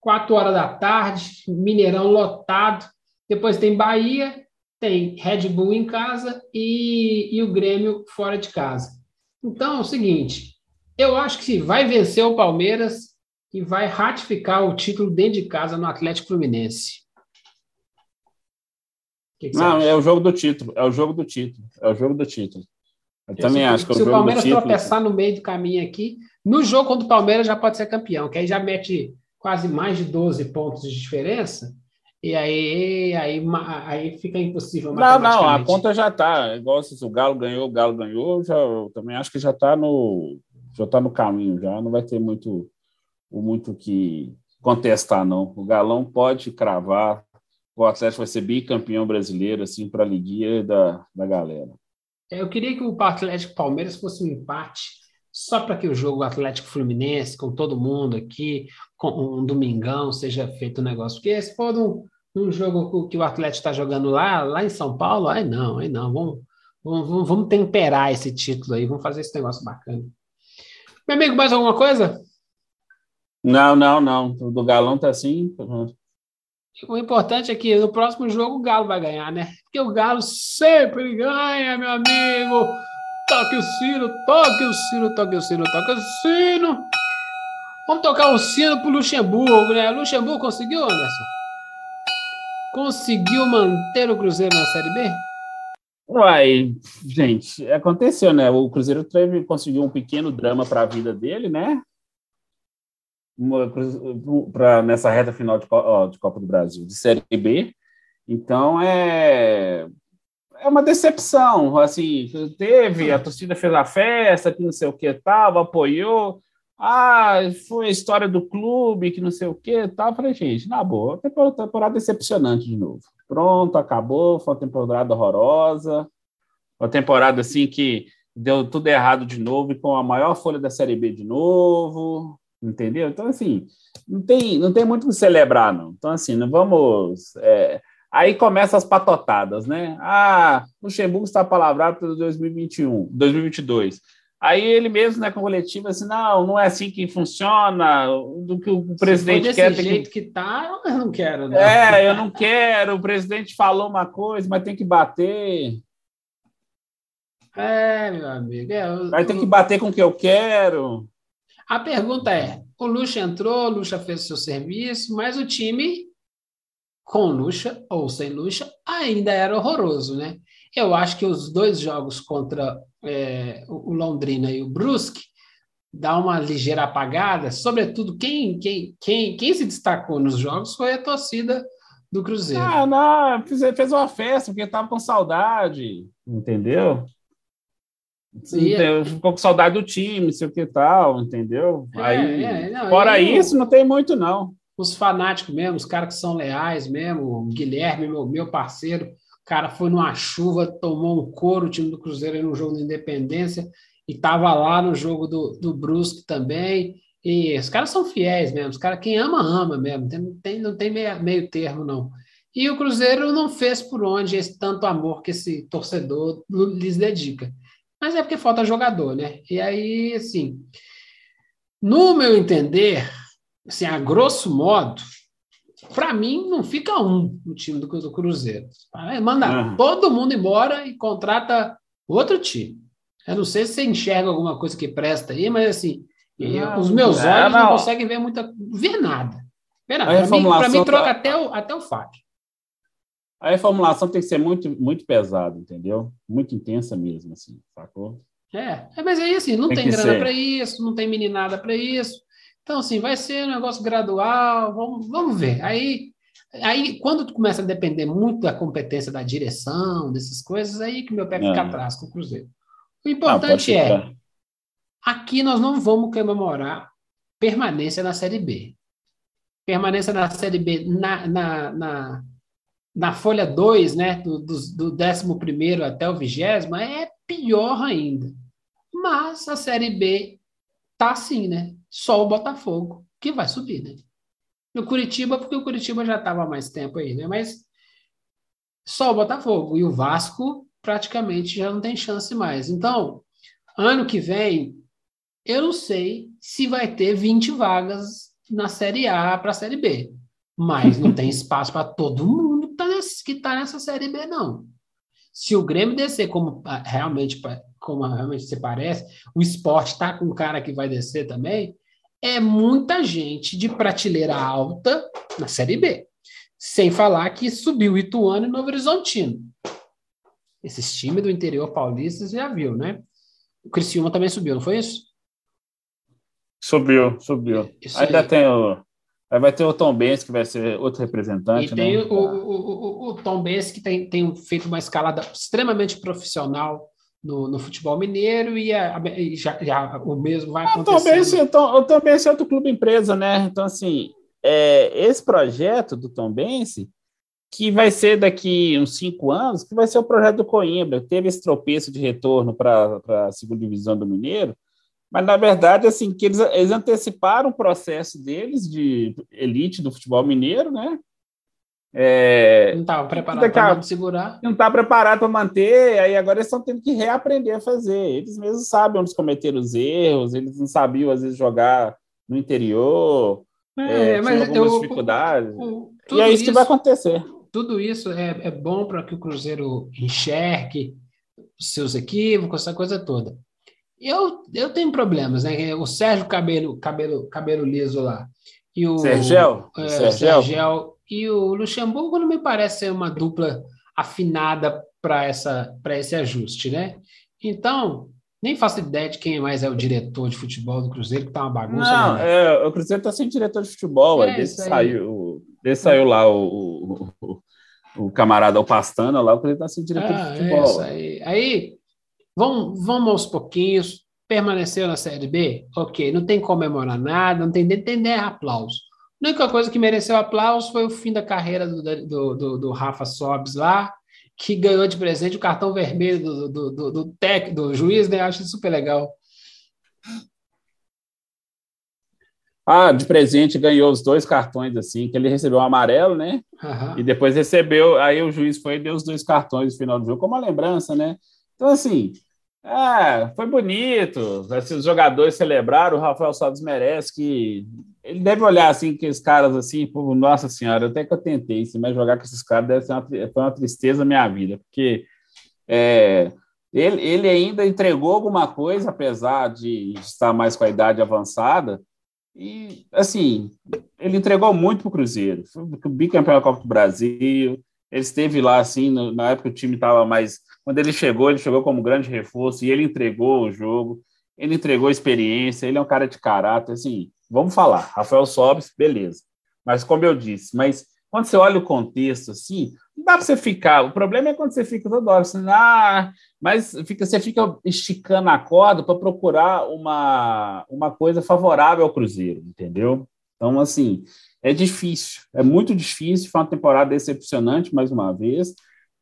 4 horas da tarde, Mineirão lotado Depois tem Bahia, tem Red Bull em casa e, e o Grêmio fora de casa. Então é o seguinte: eu acho que vai vencer o Palmeiras e vai ratificar o título dentro de casa no Atlético Fluminense. Que que Não, é o jogo do título. É o jogo do título. É o jogo do título. Eu, eu também acho que é o jogo do título. Se o Palmeiras tropeçar no meio do caminho aqui, no jogo contra o Palmeiras já pode ser campeão, que aí já mete quase mais de 12 pontos de diferença. E aí, aí, aí fica impossível. Não, não, a conta já está. Igual se o Galo ganhou, o Galo ganhou, já, eu também acho que já está no, já tá no caminho, já não vai ter muito muito que contestar, não. O Galão pode cravar, o Atlético vai ser bicampeão brasileiro, assim, para a liguia da, da galera. É, eu queria que o Atlético Palmeiras fosse um empate, só para que o jogo Atlético Fluminense, com todo mundo aqui, com um domingão, seja feito um negócio. Porque se for um, um jogo que o Atlético está jogando lá, lá em São Paulo, aí não, aí não, vamos, vamos, vamos temperar esse título aí, vamos fazer esse negócio bacana. Meu amigo, mais alguma coisa? Não, não, não. O do Galão tá assim. O importante é que no próximo jogo o Galo vai ganhar, né? Porque o Galo sempre ganha, meu amigo. Toque o sino, toque o sino, toque o sino, toque o sino. Vamos tocar o sino pro Luxemburgo, né? Luxemburgo conseguiu, Anderson? conseguiu manter o Cruzeiro na Série B? Uai, gente, aconteceu, né? O Cruzeiro teve, conseguiu um pequeno drama para a vida dele, né? Pra, nessa reta final de, ó, de Copa do Brasil, de Série B. Então, é, é uma decepção, assim, teve, a torcida fez a festa, que não sei o que tal, apoiou, ah, foi a história do clube, que não sei o que tal. falei, gente, na boa, temporada decepcionante de novo. Pronto, acabou, foi uma temporada horrorosa, uma temporada assim que deu tudo errado de novo e com a maior folha da Série B de novo, entendeu? Então, assim, não tem, não tem muito o que celebrar, não. Então, assim, não vamos. É... Aí começam as patotadas, né? Ah, o Luxemburgo está palavrado para 2021, 2022. Aí ele mesmo, né, com coletiva, assim, não, não é assim que funciona, do que o presidente Se quer. Desse jeito que... que tá, eu não quero. Não. É, eu não quero, o presidente falou uma coisa, mas tem que bater. É, meu amigo. É, eu, Vai ter que bater com o que eu quero. A pergunta é: o Lucha entrou, o Lucha fez o seu serviço, mas o time, com Lucha ou sem Lucha, ainda era horroroso, né? Eu acho que os dois jogos contra é, o Londrina e o Brusque dá uma ligeira apagada, sobretudo quem, quem, quem, quem se destacou nos jogos foi a torcida do Cruzeiro. Ah, não, fez, fez uma festa porque estava com saudade, entendeu? Sim, ficou com saudade do time, sei o que tal, entendeu? É, Aí, é, não, fora isso, não tem muito, não. Os fanáticos mesmo, os caras que são leais mesmo, o Guilherme, meu, meu parceiro, cara foi numa chuva, tomou um couro, o time do Cruzeiro no jogo da Independência, e estava lá no jogo do, do Brusque também. E os caras são fiéis mesmo, os caras, quem ama, ama mesmo, não tem, não tem meio, meio termo, não. E o Cruzeiro não fez por onde esse tanto amor que esse torcedor lhes dedica. Mas é porque falta jogador, né? E aí, assim, no meu entender, assim, a grosso modo, para mim, não fica um no time do, do Cruzeiro. Manda uhum. todo mundo embora e contrata outro time. Eu não sei se você enxerga alguma coisa que presta aí, mas assim, não, os meus é, olhos não. não. conseguem ver muita. ver nada. Ver nada. Para mim, mim, troca tá... até o, até o Fábio. A reformulação tem que ser muito, muito pesada, entendeu? Muito intensa mesmo, assim, sacou? É, é mas aí assim, não tem, tem grana para isso, não tem meninada para isso. Então, assim, vai ser um negócio gradual, vamos, vamos ver. Aí, aí, quando tu começa a depender muito da competência da direção, dessas coisas, aí que meu pé fica é. atrás com o Cruzeiro. O importante é, aqui nós não vamos comemorar permanência na Série B. Permanência na Série B na, na, na, na folha 2, né, do, do, do 11 até o 20 é pior ainda. Mas a Série B tá assim, né? Só o Botafogo que vai subir, né? No Curitiba, porque o Curitiba já estava há mais tempo aí, né? Mas só o Botafogo. E o Vasco praticamente já não tem chance mais. Então, ano que vem, eu não sei se vai ter 20 vagas na Série A para a Série B. Mas não tem espaço para todo mundo que está nessa Série B, não. Se o Grêmio descer como ah, realmente, como realmente se parece, o esporte está com um cara que vai descer também, é muita gente de prateleira alta na Série B. Sem falar que subiu o Ituano e Novo Horizontino. Esses times do interior paulista já viu, né? O Criciúma também subiu, não foi isso? Subiu, subiu. Isso Ainda aí. tem o. Aí vai ter o Tom Benz, que vai ser outro representante. E tem né? o, o, o, o, Tom Benz, que tem, tem feito uma escalada extremamente profissional no, no futebol mineiro, e, a, e já, já, o mesmo vai acontecer. O Tom, o Tom Benz é outro clube empresa, né? Então, assim, é, esse projeto do Tom Benz, que vai ser daqui uns cinco anos, que vai ser o projeto do Coimbra. Teve esse tropeço de retorno para a segunda divisão do Mineiro, mas na verdade, assim, que eles, eles anteciparam o processo deles de elite do futebol mineiro, né? É, não estava preparado para segurar. Não está preparado para manter, aí agora eles estão tendo que reaprender a fazer. Eles mesmos sabem onde cometeram os erros, eles não sabiam, às vezes, jogar no interior, é, é, mas algumas eu, dificuldades. O, o, e é isso, isso, que vai acontecer. Tudo isso é, é bom para que o Cruzeiro enxergue seus equívocos, essa coisa toda. Eu, eu tenho problemas, né? O Sérgio Cabelo, Cabelo, Cabelo Liso lá. E o Sergel, é, Sergel e o Luxemburgo não me parece ser uma dupla afinada para essa para esse ajuste, né? Então, nem faço ideia de quem mais é o diretor de futebol do Cruzeiro, que tá uma bagunça. Não, né? é, o Cruzeiro tá sem diretor de futebol, é, desde saiu, desde saiu lá o, o, o, camarada o Pastana lá, o Cruzeiro tá sem diretor ah, de é futebol. É isso aí. Aí Vamos, vamos aos pouquinhos. Permaneceu na Série B? Ok, não tem comemorar nada, não tem nem tem aplauso. A única coisa que mereceu aplauso foi o fim da carreira do, do, do, do Rafa Sobes lá, que ganhou de presente o cartão vermelho do, do, do, do, tec, do juiz, né? Acho super legal. Ah, de presente ganhou os dois cartões, assim, que ele recebeu o um amarelo, né? Uhum. E depois recebeu, aí o juiz foi e deu os dois cartões no final do jogo, como uma lembrança, né? Então, assim, é, foi bonito. Os jogadores celebraram, o Rafael Salles merece que. Ele deve olhar assim, que os caras assim, nossa senhora, até que eu tentei, assim, mas jogar com esses caras deve ser uma, foi uma tristeza na minha vida, porque é, ele, ele ainda entregou alguma coisa, apesar de estar mais com a idade avançada, e assim, ele entregou muito para o Cruzeiro. Foi bicampeão da Copa do Brasil, ele esteve lá assim, no, na época o time estava mais quando ele chegou, ele chegou como grande reforço e ele entregou o jogo, ele entregou experiência, ele é um cara de caráter, assim, vamos falar, Rafael Sobes, beleza. Mas como eu disse, mas quando você olha o contexto assim, não dá para você ficar. O problema é quando você fica toda hora assim, ah, mas fica, você fica esticando a corda para procurar uma, uma coisa favorável ao Cruzeiro, entendeu? Então, assim, é difícil, é muito difícil. Foi uma temporada decepcionante, mais uma vez.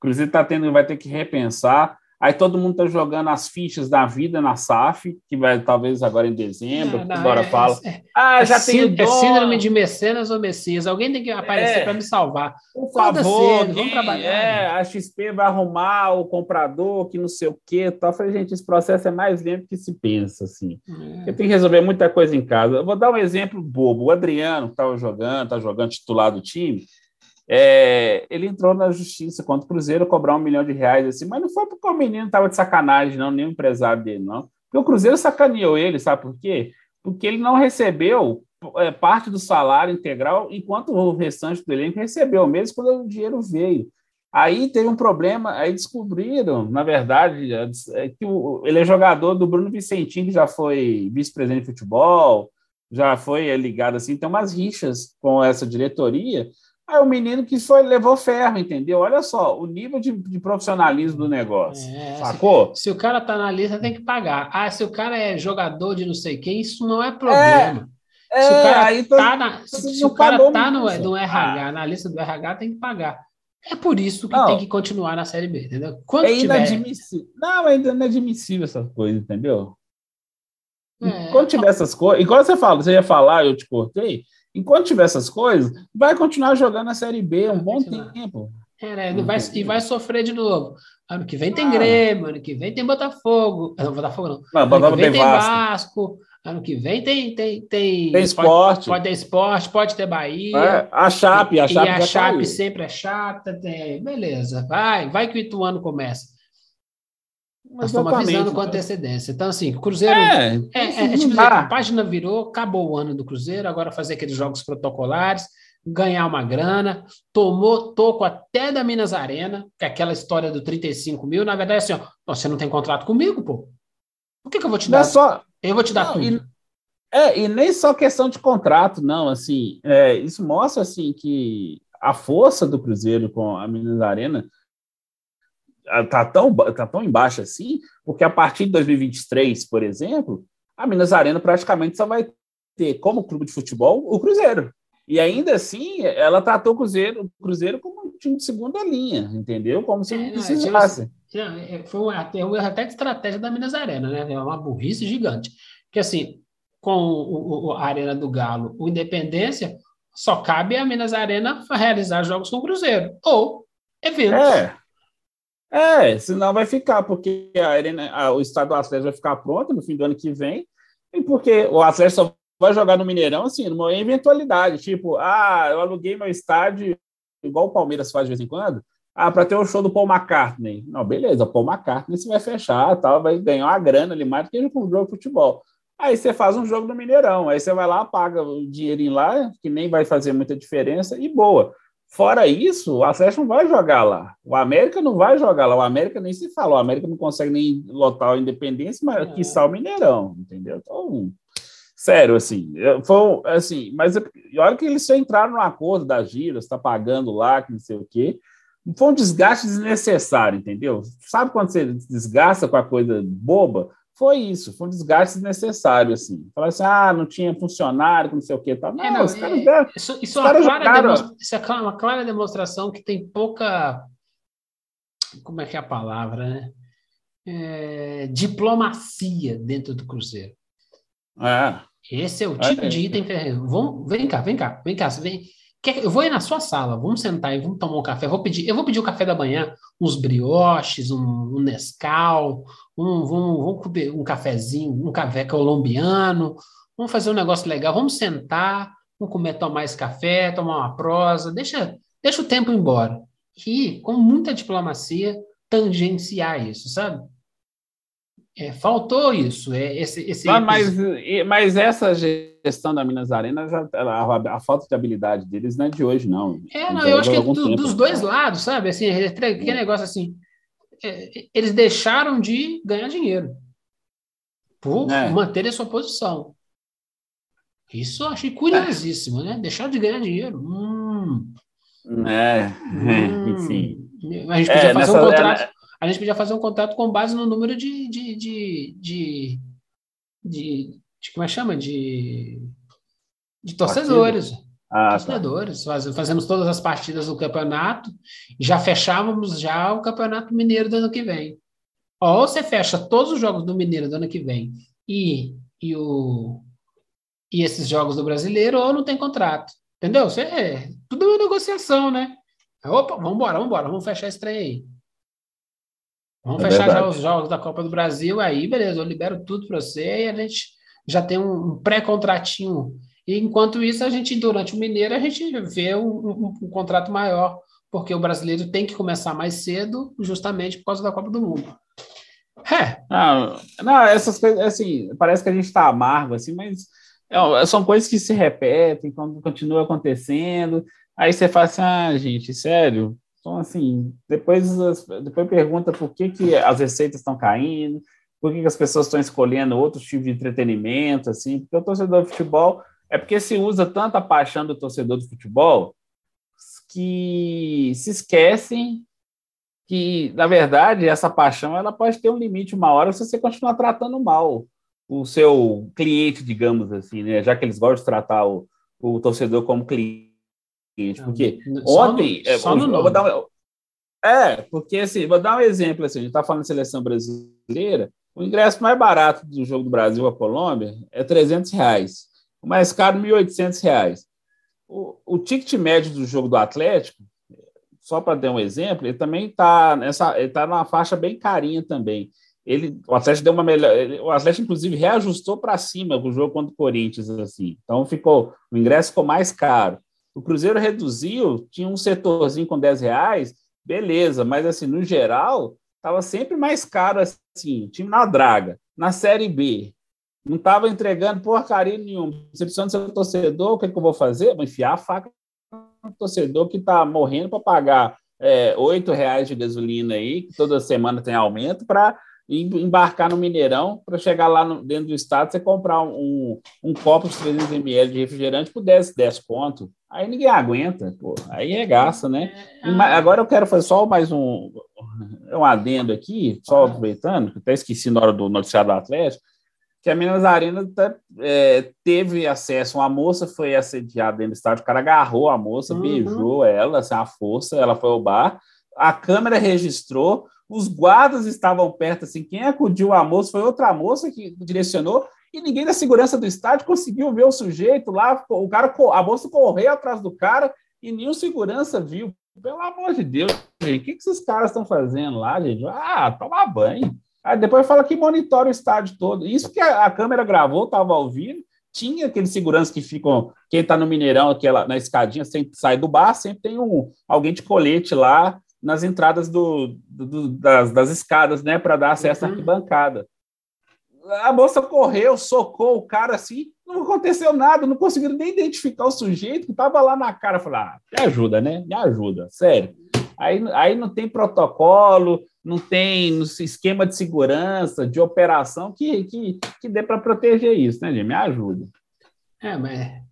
Cruzeiro tá tendo, vai ter que repensar. Aí todo mundo está jogando as fichas da vida na SAF, que vai talvez agora em dezembro, não, não, agora é, fala. É, ah, já é tem É síndrome de mecenas ou messias. Alguém tem que aparecer é, para me salvar. Por favor, vamos trabalhar. É, a XP vai arrumar o comprador, que não sei o quê. Tá? Eu falei, gente, esse processo é mais lento que se pensa, assim. É. Eu tenho que resolver muita coisa em casa. Eu vou dar um exemplo bobo. O Adriano, que estava jogando, está jogando titular do time, é, ele entrou na justiça contra o Cruzeiro cobrar um milhão de reais, assim, mas não foi porque o menino estava de sacanagem, não, nem o empresário dele, não. Porque o Cruzeiro sacaneou ele, sabe por quê? Porque ele não recebeu é, parte do salário integral, enquanto o restante do elenco recebeu, mesmo quando o dinheiro veio. Aí teve um problema, aí descobriram, na verdade, é, que o, ele é jogador do Bruno Vicentinho, que já foi vice-presidente de futebol, já foi ligado assim, tem umas rixas com essa diretoria, Aí o menino que foi, levou ferro, entendeu? Olha só, o nível de, de profissionalismo do negócio. É, sacou? Se, se, o cara tá na lista, tem que pagar. Ah, se o cara é jogador de não sei quem, isso não é problema. É, se o cara aí tá, na, se, se o cara tá no, no RH, ah. na lista do RH, tem que pagar. É por isso que não, tem que continuar na Série B, entendeu? Quando é inadmissível. Tiver... Não, é inadmissível essa coisa, entendeu? É, Quando tiver essas coisas. Igual você fala, você ia falar, eu te cortei. Enquanto tiver essas coisas, vai continuar jogando a Série B um bom tempo. É, né? vai, e vai sofrer de novo. Ano que vem tem ah. Grêmio, ano que vem tem Botafogo. Não, Botafogo não. não ano que vem tem Vasco. Vasco. Ano que vem tem tem tem, tem esporte. Pode, pode ter esporte, pode ter Bahia. É, a Chape, a Chape. E a Chape caiu. sempre é chata. Tem, beleza, vai, vai que o Ituano começa. Nós estamos avisando com antecedência. Então, assim, Cruzeiro. É, é, é, é tipo a página virou, acabou o ano do Cruzeiro, agora fazer aqueles jogos protocolares, ganhar uma grana. Tomou toco até da Minas Arena, que é aquela história do 35 mil. Na verdade, assim, ó, você não tem contrato comigo, pô. Por que, que eu vou te não é dar? É só... Eu vou te dar não, tudo. E, é, e nem só questão de contrato, não. Assim, é, isso mostra assim que a força do Cruzeiro com a Minas Arena tá tão, tá tão embaixo assim, porque a partir de 2023, por exemplo, a Minas Arena praticamente só vai ter como clube de futebol o Cruzeiro. E ainda assim, ela tratou o Cruzeiro, o Cruzeiro como um time de segunda linha, entendeu? Como se não é, precisasse. É, foi erro até de estratégia da Minas Arena, né? É uma burrice gigante. Porque assim, com o, o, a Arena do Galo, o Independência, só cabe a Minas Arena realizar jogos com o Cruzeiro. Ou eventos. É. É, senão vai ficar, porque a arena, a, o estado do Atlético vai ficar pronto no fim do ano que vem, e porque o Atlético só vai jogar no Mineirão, assim, numa eventualidade, tipo, ah, eu aluguei meu estádio, igual o Palmeiras faz de vez em quando, ah, para ter o show do Paul McCartney. Não, beleza, Paul McCartney você vai fechar, tal, vai ganhar uma grana ali mais do que um jogo de futebol. Aí você faz um jogo no Mineirão, aí você vai lá, paga o dinheirinho lá, que nem vai fazer muita diferença, e boa. Fora isso, o Atlético não vai jogar lá. O América não vai jogar lá. O América nem se fala. O América não consegue nem lotar o Independência, mas é. quiçá o Mineirão, entendeu? Então, sério, assim, foi assim, mas olha que eles só entraram no acordo das giras, está pagando lá, que não sei o quê. Foi um desgaste desnecessário, entendeu? Sabe quando você desgasta com a coisa boba? Foi isso, foi um desgaste desnecessário, assim. Falar assim, ah, não tinha funcionário, não sei o que, tal. Não, é, não, os caras, é, isso, isso, é uma clara isso é uma clara demonstração que tem pouca, como é que é a palavra, né? É, diplomacia dentro do Cruzeiro. É. Esse é o tipo é, de item. Vamos, vem cá, vem cá, vem cá, vem. Eu vou ir na sua sala, vamos sentar e vamos tomar um café. Eu vou pedir, eu vou pedir o café da manhã, uns brioches, um, um Nescau, um, vamos, comer um cafezinho, um café colombiano, vamos fazer um negócio legal, vamos sentar, vamos comer, tomar esse café, tomar uma prosa, deixa, deixa o tempo embora. E, com muita diplomacia, tangenciar isso, sabe? É, faltou isso. É, esse, esse, mas, mas, mas, essa gestão da Minas Arena, já, a, a, falta de habilidade deles não é de hoje, não. É, não, eu acho que é do, dos dois lados, sabe? Assim, que negócio assim. É, eles deixaram de ganhar dinheiro por é. manter a sua posição. Isso eu achei curiosíssimo, né? Deixar de ganhar dinheiro. Hum. É, hum. enfim. A gente podia é, fazer nessa, um contrato. A gente podia fazer um contrato com base no número de, de, de, de, de, de como é que chama? De, de torcedores. Ah, tá. torcedores. Tá. fazemos todas as partidas do campeonato, já fechávamos já o campeonato mineiro do ano que vem. Ou você fecha todos os jogos do Mineiro do ano que vem e, e, o, e esses jogos do brasileiro, ou não tem contrato. Entendeu? Você, é, tudo é uma negociação, né? Opa, vamos embora, vamos embora, vamos fechar esse trem aí. Vamos é fechar verdade. já os jogos da Copa do Brasil, aí beleza, eu libero tudo para você e a gente já tem um pré-contratinho e enquanto isso, a gente, durante o Mineiro, a gente vê um, um, um, contrato maior, porque o brasileiro tem que começar mais cedo, justamente por causa da Copa do Mundo. É. Não, não essas coisas, assim, parece que a gente está amargo, assim, mas é, são coisas que se repetem, quando continua acontecendo. Aí você fala assim, ah, gente, sério. Então, assim, depois, depois pergunta por que, que as receitas estão caindo, por que, que as pessoas estão escolhendo outros tipos de entretenimento, assim, porque o torcedor de futebol é porque se usa tanta paixão do torcedor de futebol que se esquecem que, na verdade, essa paixão ela pode ter um limite uma hora se você continuar tratando mal o seu cliente, digamos assim, né? Já que eles gostam de tratar o, o torcedor como cliente. Porque só ontem. No, é, só no vou dar um, é, porque assim, vou dar um exemplo assim, a gente está falando de seleção brasileira, o ingresso mais barato do jogo do Brasil a Colômbia é 300 reais o mais caro, R$ 1.800. O, o ticket médio do jogo do Atlético, só para dar um exemplo, ele também está nessa, ele está numa faixa bem carinha também. ele, o Atlético deu uma melhor. O Atlético, inclusive, reajustou para cima o jogo contra o Corinthians, assim. Então ficou, o ingresso ficou mais caro. O Cruzeiro reduziu, tinha um setorzinho com 10 reais, beleza, mas assim, no geral, estava sempre mais caro assim, time na draga. Na Série B, não estava entregando porcaria nenhuma. Você precisa ser torcedor, o que, é que eu vou fazer? Vou enfiar a faca no torcedor que está morrendo para pagar é, 8 reais de gasolina aí, que toda semana tem aumento, para embarcar no Mineirão para chegar lá no, dentro do estado, você comprar um, um copo de 300 ml de refrigerante por 10, 10 pontos. Aí ninguém aguenta, pô. Aí regaça, né? E, agora eu quero fazer só mais um, um adendo aqui, só aproveitando, que até esqueci na hora do noticiário do Atlético, que a Minas Arena tá, é, teve acesso, uma moça foi assediada dentro do estádio, o cara agarrou a moça, uhum. beijou ela, assim, a força, ela foi ao bar, a câmera registrou, os guardas estavam perto, assim, quem acudiu a moça foi outra moça que direcionou, e ninguém da segurança do estádio conseguiu ver o sujeito lá, o cara, a moça correu atrás do cara e nenhum segurança viu. Pelo amor de Deus, gente, o que, que esses caras estão fazendo lá, gente? Ah, toma banho. Aí depois fala que monitora o estádio todo. Isso que a, a câmera gravou, estava ao vivo, tinha aqueles seguranças que ficam, quem está no Mineirão, aquela, na escadinha, sempre sai do bar, sempre tem um, alguém de colete lá nas entradas do, do das, das, escadas, né, para dar acesso uhum. à arquibancada. A moça correu, socou o cara assim, não aconteceu nada, não conseguiram nem identificar o sujeito que estava lá na cara. Falei, ah, me ajuda, né? Me ajuda, sério. Aí, aí não tem protocolo, não tem esquema de segurança, de operação que, que, que dê para proteger isso, né, gente? Me ajuda. É, mas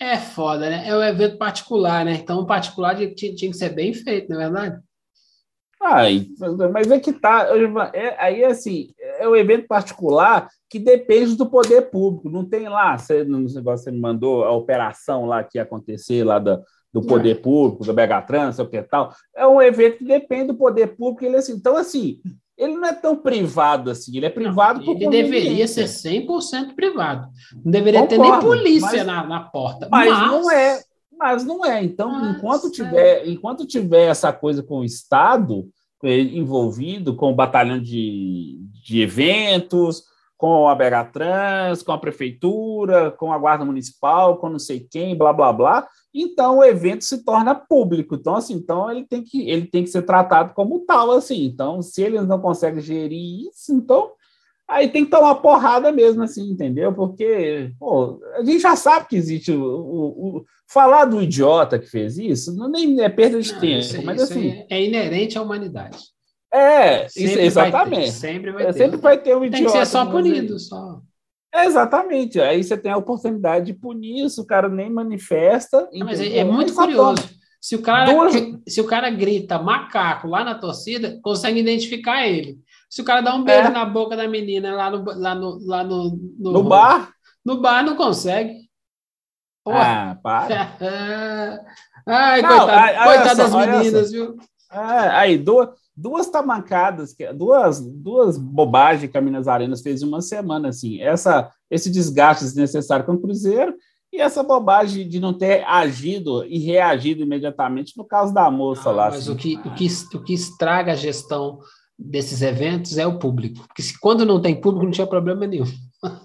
é foda, né? É um evento particular, né? Então, o particular tinha, tinha que ser bem feito, não é verdade? Ai, mas é que tá. É, aí, assim, é um evento particular que depende do poder público. Não tem lá, você, no negócio você me mandou a operação lá que ia acontecer lá da, do poder é. público, do Megatrans, sei o que tal. É um evento que depende do poder público. Ele, assim, então, assim, ele não é tão privado assim, ele é privado não, Ele deveria ser 100% privado. Não deveria Concordo, ter nem polícia mas, na, na porta. Mas, mas, não é. Mas não é. Então, mas, enquanto, tiver, é. enquanto tiver essa coisa com o Estado eh, envolvido, com o batalhão de, de eventos, com a BH Trans, com a prefeitura, com a guarda municipal, com não sei quem, blá blá blá. Então o evento se torna público. Então assim, então ele tem que ele tem que ser tratado como tal assim. Então se eles não conseguem gerir isso, então aí tem que tomar porrada mesmo assim, entendeu? Porque pô, a gente já sabe que existe o, o, o falar do idiota que fez isso, não nem é perda de não, tempo, isso, mas isso assim é inerente à humanidade. É, isso, exatamente. Vai sempre vai ter. Sempre vai ter um idiota. Tem que ser só punido, só. É, exatamente. Aí você tem a oportunidade de punir isso, o cara nem manifesta. Não, mas é, é muito curioso. Se o, cara, Duas... se o cara grita macaco lá na torcida, consegue identificar ele. Se o cara dá um beijo é. na boca da menina lá no, lá no, lá no, no, no bar? No bar não consegue. Ah, para. Ai, não, coitado, coitado das meninas, viu? É, aí, duas duas tamancadas, duas, duas bobagens que a Minas Arenas fez em uma semana, assim, essa, esse desgaste desnecessário com o Cruzeiro e essa bobagem de não ter agido e reagido imediatamente no caso da moça ah, lá. Mas assim. o, que, o, que, o que estraga a gestão desses eventos é o público, porque se, quando não tem público não tinha problema nenhum.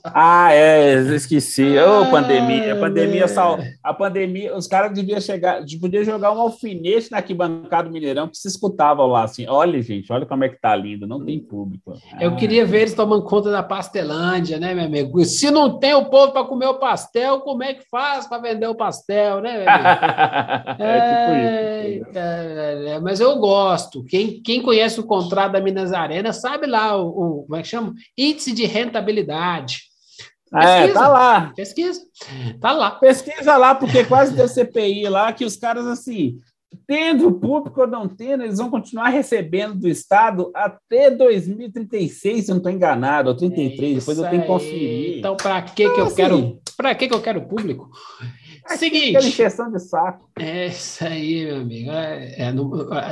Ah, é, esqueci. Ô, oh, pandemia. A pandemia, sal... a pandemia, os caras deviam chegar, podia jogar um alfinete na arquibancada do Mineirão que se escutavam lá assim: olha, gente, olha como é que tá lindo, não tem público. Eu ah, queria ver eles tomando conta da Pastelândia, né, meu amigo? Se não tem o povo para comer o pastel, como é que faz para vender o pastel, né, meu amigo? é, tipo isso. É, é, mas eu gosto. Quem, quem conhece o contrato da Minas Arena sabe lá o, o como é que chama? Índice de rentabilidade. É, tá lá. Pesquisa. Tá lá. Pesquisa lá, porque quase deu CPI lá, que os caras, assim, tendo público ou não tendo, eles vão continuar recebendo do Estado até 2036, se eu não estou enganado, ou 33, é depois eu tenho que conferir. Então, para que, então, que eu assim, quero. Para que, que eu quero público? É Seguinte. Aquela injeção de saco. É isso aí, meu amigo. É, é,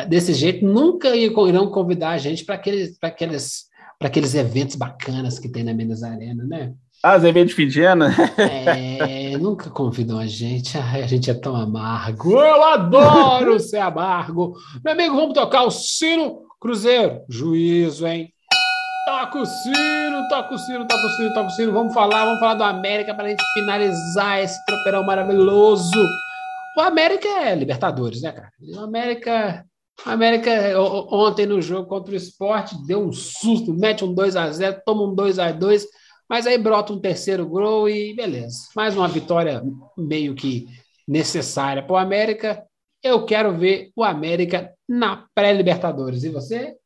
é, desse jeito, nunca irão convidar a gente para aqueles, aqueles, aqueles eventos bacanas que tem na Minas Arena, né? Ah, Azevedo Fidiana? É, nunca convidam a gente. Ai, a gente é tão amargo. Eu adoro ser amargo. Meu amigo, vamos tocar o sino Cruzeiro. Juízo, hein? Toca o sino, toca o sino, toca o sino, toca o sino. Vamos falar, vamos falar do América para a gente finalizar esse tropeirão maravilhoso. O América é Libertadores, né, cara? O América, América ontem no jogo contra o Esporte deu um susto, mete um 2 a 0 toma um 2 a 2 mas aí brota um terceiro gol e beleza. Mais uma vitória meio que necessária para o América. Eu quero ver o América na pré-Libertadores. E você?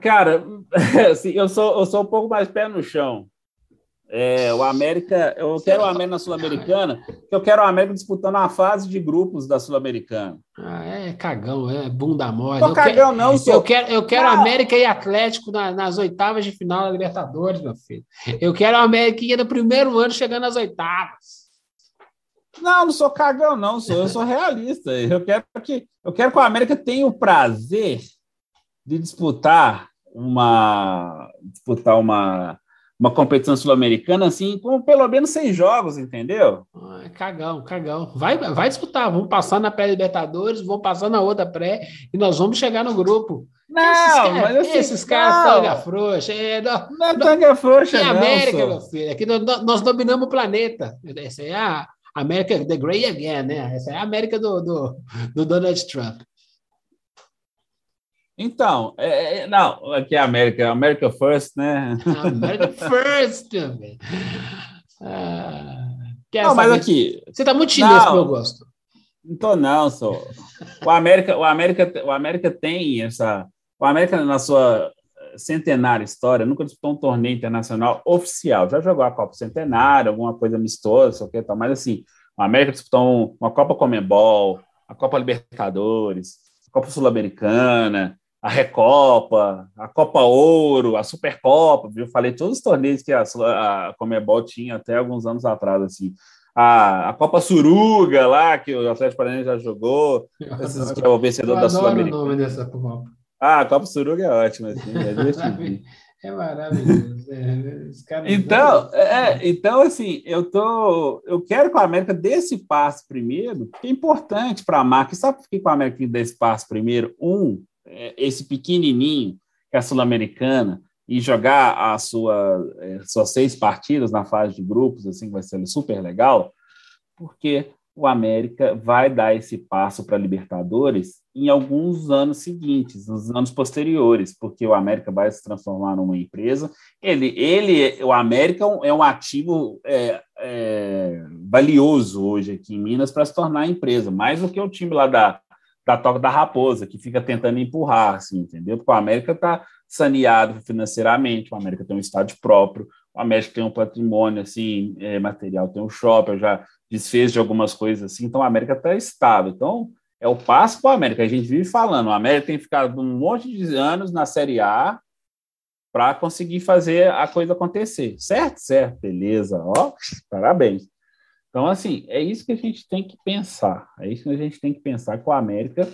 Cara, assim, eu, sou, eu sou um pouco mais pé no chão. É, o América, eu quero o América na Sul-Americana, eu quero o América disputando a fase de grupos da Sul-Americana. Ah, é cagão, é bunda mole. Não, cagão quero, não. Eu quero, eu quero América e Atlético na, nas oitavas de final da Libertadores, meu filho. Eu quero o América no primeiro ano chegando às oitavas. Não, não sou cagão, não, sou, eu sou realista. Eu quero que eu quero que o América tenha o prazer de disputar uma disputar uma, uma competição sul-americana assim com pelo menos seis jogos, entendeu? Ah, cagão, cagão. Vai, vai disputar, vamos passar na pré-libertadores, vamos passar na outra pré e nós vamos chegar no grupo. Não, esses, mas assim, esses caras tanga frouxa. É, não, não é tanga frouxa, não. América, meu filho. Aqui nós, nós dominamos o planeta. Essa é a América, The Grey Again, né? Essa é a América do, do, do Donald Trump. Então, é, é, não, aqui é a América, America First, né? America First. Ah, não, mas aqui. Você está muito chinês para eu gosto. Não tô, não, sou. O América, o América, o América tem essa. O América, na sua centenária história, nunca disputou um torneio internacional oficial. Já jogou a Copa Centenário, alguma coisa amistosa, o que tal, mas assim, o América disputou uma Copa Comembol, a Copa Libertadores, a Copa Sul-Americana, a Recopa, a Copa Ouro, a Supercopa, viu? Falei todos os torneios que a, a Comebol tinha até alguns anos atrás, assim. A, a Copa Suruga lá, que o Atlético Paranaense já jogou, esses, que é o vencedor da Sul-Americana. Ah, a Copa Suruga é ótima, assim, é É maravilhoso. É, então, é, então, assim, eu tô, eu quero que a América dê esse passo primeiro, que é importante para a marca. Sabe por que a América dê esse passo primeiro? Um, é, esse pequenininho, que é a Sul-Americana, e jogar a sua, é, suas seis partidas na fase de grupos, assim, vai ser super legal, porque o América vai dar esse passo para Libertadores em alguns anos seguintes, nos anos posteriores, porque o América vai se transformar numa empresa. Ele, ele o América é um ativo é, é, valioso hoje aqui em Minas para se tornar empresa, mais do que o time lá da, da Toca da Raposa, que fica tentando empurrar, assim, entendeu? Porque o América está saneado financeiramente, o América tem um estádio próprio, o América tem um patrimônio, assim, é, material, tem um shopping, já desfez de algumas coisas assim, então o América está estável. Então, é o passo para o América. A gente vive falando, o América tem ficado um monte de anos na Série A para conseguir fazer a coisa acontecer. Certo? Certo, beleza. Ó, parabéns. Então, assim, é isso que a gente tem que pensar. É isso que a gente tem que pensar que o América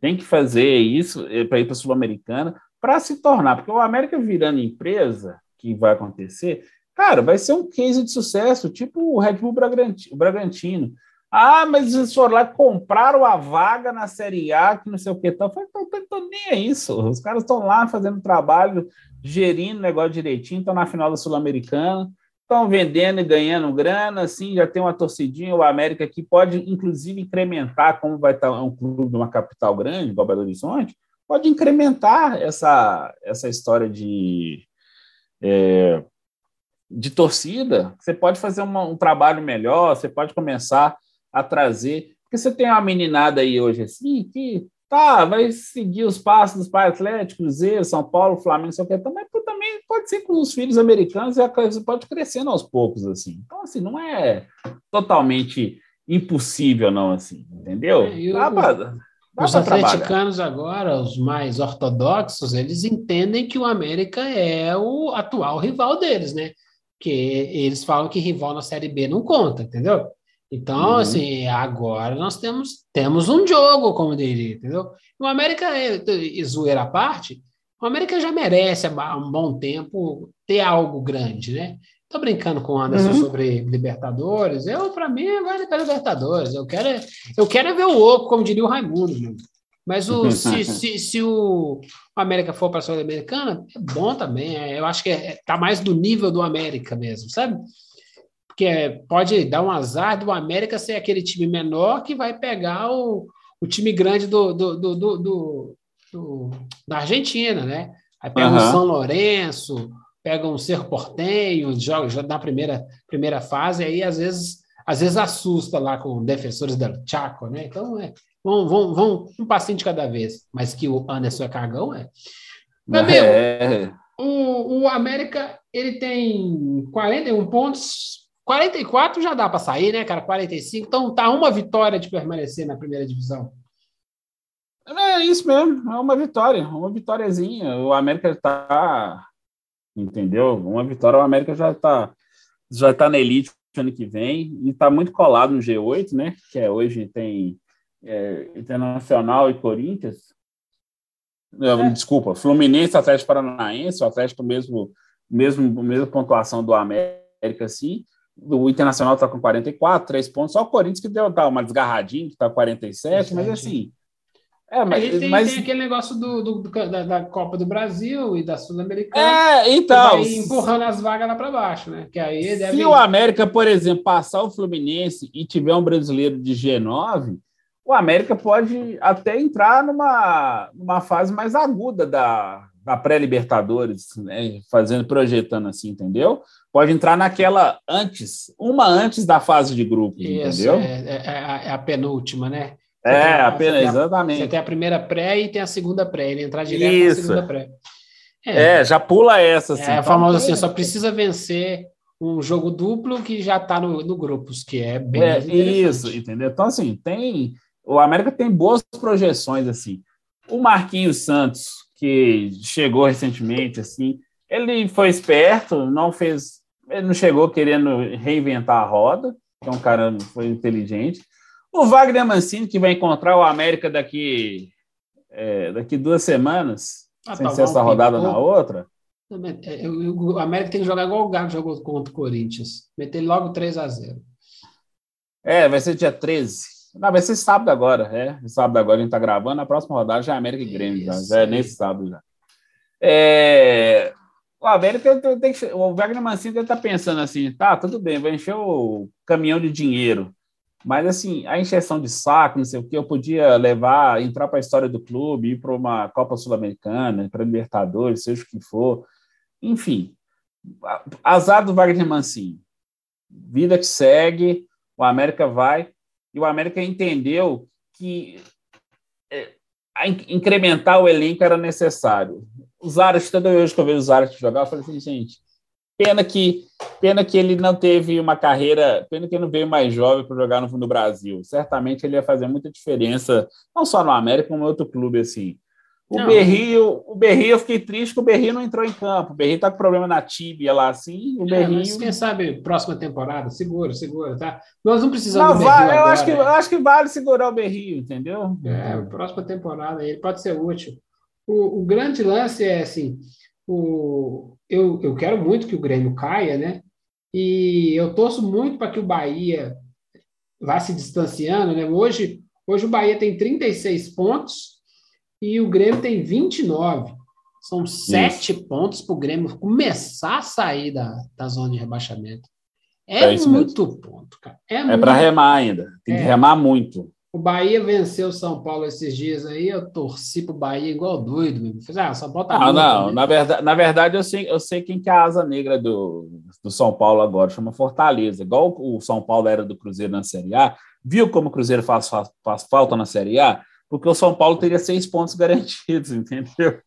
tem que fazer isso eh, para ir para a Sul-Americana para se tornar, porque o América virando empresa, que vai acontecer, cara, vai ser um case de sucesso, tipo o Red Bull Bragantino. Ah, mas eles foram lá compraram a vaga na Série A, que não sei o que. Então, eu falei, tô, nem é isso. Os caras estão lá fazendo trabalho, gerindo o negócio direitinho, estão na final da Sul-Americana estão vendendo e ganhando grana, assim, já tem uma torcidinha, o América que pode, inclusive, incrementar, como vai estar um clube de uma capital grande, igual Belo Horizonte, pode incrementar essa, essa história de, é, de torcida. Você pode fazer uma, um trabalho melhor, você pode começar a trazer. Porque você tem uma meninada aí hoje assim que Tá, vai seguir os passos dos pais Atlético, Cruzeiro, São Paulo, Flamengo, sei o que, também, também pode ser com os filhos americanos e a coisa pode crescendo aos poucos, assim. Então, assim, não é totalmente impossível, não, assim, entendeu? É, dá pra, dá os atleticanos trabalhar. agora, os mais ortodoxos, eles entendem que o América é o atual rival deles, né? Que eles falam que rival na Série B não conta, entendeu? Então, uhum. assim, agora nós temos, temos um jogo, como diria, entendeu? O América, e zoeira à parte, o América já merece há um bom tempo ter algo grande, né? Tô brincando com o Anderson uhum. sobre Libertadores. Eu, para mim, vai para Libertadores. Eu quero, eu quero é ver o oco, como diria o Raimundo. Meu. Mas o, se, se, se o América for para a Sul-Americana, é bom também. É, eu acho que é, tá mais do nível do América mesmo, sabe? Porque é, pode dar um azar do América ser aquele time menor que vai pegar o, o time grande do, do, do, do, do da Argentina, né? Aí pega uhum. o São Lourenço, pega um Cerro Portenho, joga já na primeira, primeira fase, aí às vezes, às vezes assusta lá com defensores do Chaco, né? Então, é, vão, vão, vão um passinho de cada vez. Mas que o Anderson é cagão, é. Meu amigo, é. o, o América, ele tem 41 pontos, 44 já dá para sair, né, cara? 45, então tá uma vitória de permanecer na primeira divisão. É isso mesmo, é uma vitória, uma vitóriazinha. O América está entendeu? Uma vitória, o América já está já tá na elite ano que vem e está muito colado no G8, né? Que é hoje tem é, Internacional e Corinthians. É. Desculpa, Fluminense, Atlético Paranaense, o Atlético mesmo mesmo mesma pontuação do América, sim. O Internacional está com 44, 3 pontos. Só o Corinthians que deu tá, uma desgarradinha, que está 47, mas assim, é, mas, tem, mas... tem aquele negócio do, do, do da, da, Copa do Brasil e da Sul-Americana. É, então. Vai empurrando as vagas lá para baixo, né? Que aí deve... Se o América, por exemplo, passar o Fluminense e tiver um brasileiro de G9, o América pode até entrar numa, numa fase mais aguda da, da pré-Libertadores, né? fazendo, projetando assim, entendeu? Pode entrar naquela antes, uma antes da fase de grupo, Isso, entendeu? É, é, é, a penúltima, né? é, apenas, exatamente. Você tem a primeira pré e tem a segunda pré, ele entrar direto Isso. na segunda pré. É, é, já pula essa. Assim, é a famosa assim, só precisa vencer um jogo duplo que já está no, no grupos, que é bem é, Isso, entendeu? Então, assim, tem... O América tem boas projeções, assim. O Marquinhos Santos, que chegou recentemente, assim, ele foi esperto, não fez... Ele não chegou querendo reinventar a roda, então o cara foi inteligente. O Wagner Mancini, que vai encontrar o América daqui, é, daqui duas semanas, ah, sem tá ser essa rodada na outra. É, o América tem que jogar igual o Gago jogou contra o Corinthians. Meter logo 3 a 0 É, vai ser dia 13. Não, vai ser sábado agora, é. Sábado agora a gente tá gravando. A próxima rodada já é América e Grêmio, já, já é nesse sábado já. É, o América tem que. O Wagner Mancini deve estar tá pensando assim: tá, tudo bem, vai encher o caminhão de dinheiro. Mas, assim, a injeção de saco, não sei o que, eu podia levar, entrar para a história do clube, ir para uma Copa Sul-Americana, para Libertadores, seja o que for. Enfim, azar do Wagner Mancini. Vida que segue, o América vai, e o América entendeu que é, incrementar o elenco era necessário. Os Aras, toda vez que eu vejo os Aras jogar, eu falei assim, gente, Pena que, pena que ele não teve uma carreira, pena que ele não veio mais jovem para jogar no, no Brasil. Certamente ele ia fazer muita diferença, não só no América, como em outro clube assim. O Berrio, o Berrio, eu fiquei triste que o Berrio não entrou em campo. O Berrio tá com problema na tíbia lá, assim. O é, Berrio... Mas quem sabe próxima temporada, segura, segura, tá? Nós não precisamos não, do eu agora, acho que né? eu acho que vale segurar o Berrio, entendeu? É, próxima temporada ele pode ser útil. O, o grande lance é assim, o, eu, eu quero muito que o Grêmio caia, né? E eu torço muito para que o Bahia vá se distanciando, né? Hoje, hoje o Bahia tem 36 pontos e o Grêmio tem 29. São sete pontos para o Grêmio começar a sair da, da zona de rebaixamento. É, é muito mesmo. ponto, cara. É, é para remar ainda. Tem é. que remar muito. O Bahia venceu o São Paulo esses dias aí, eu torci pro Bahia igual doido. Mesmo. Ah, São Paulo tá Não, não, na verdade, na verdade eu sei, eu sei quem que é a asa negra do, do São Paulo agora, chama Fortaleza. Igual o São Paulo era do Cruzeiro na Série A. Viu como o Cruzeiro faz, faz, faz falta na Série A? Porque o São Paulo teria seis pontos garantidos, entendeu?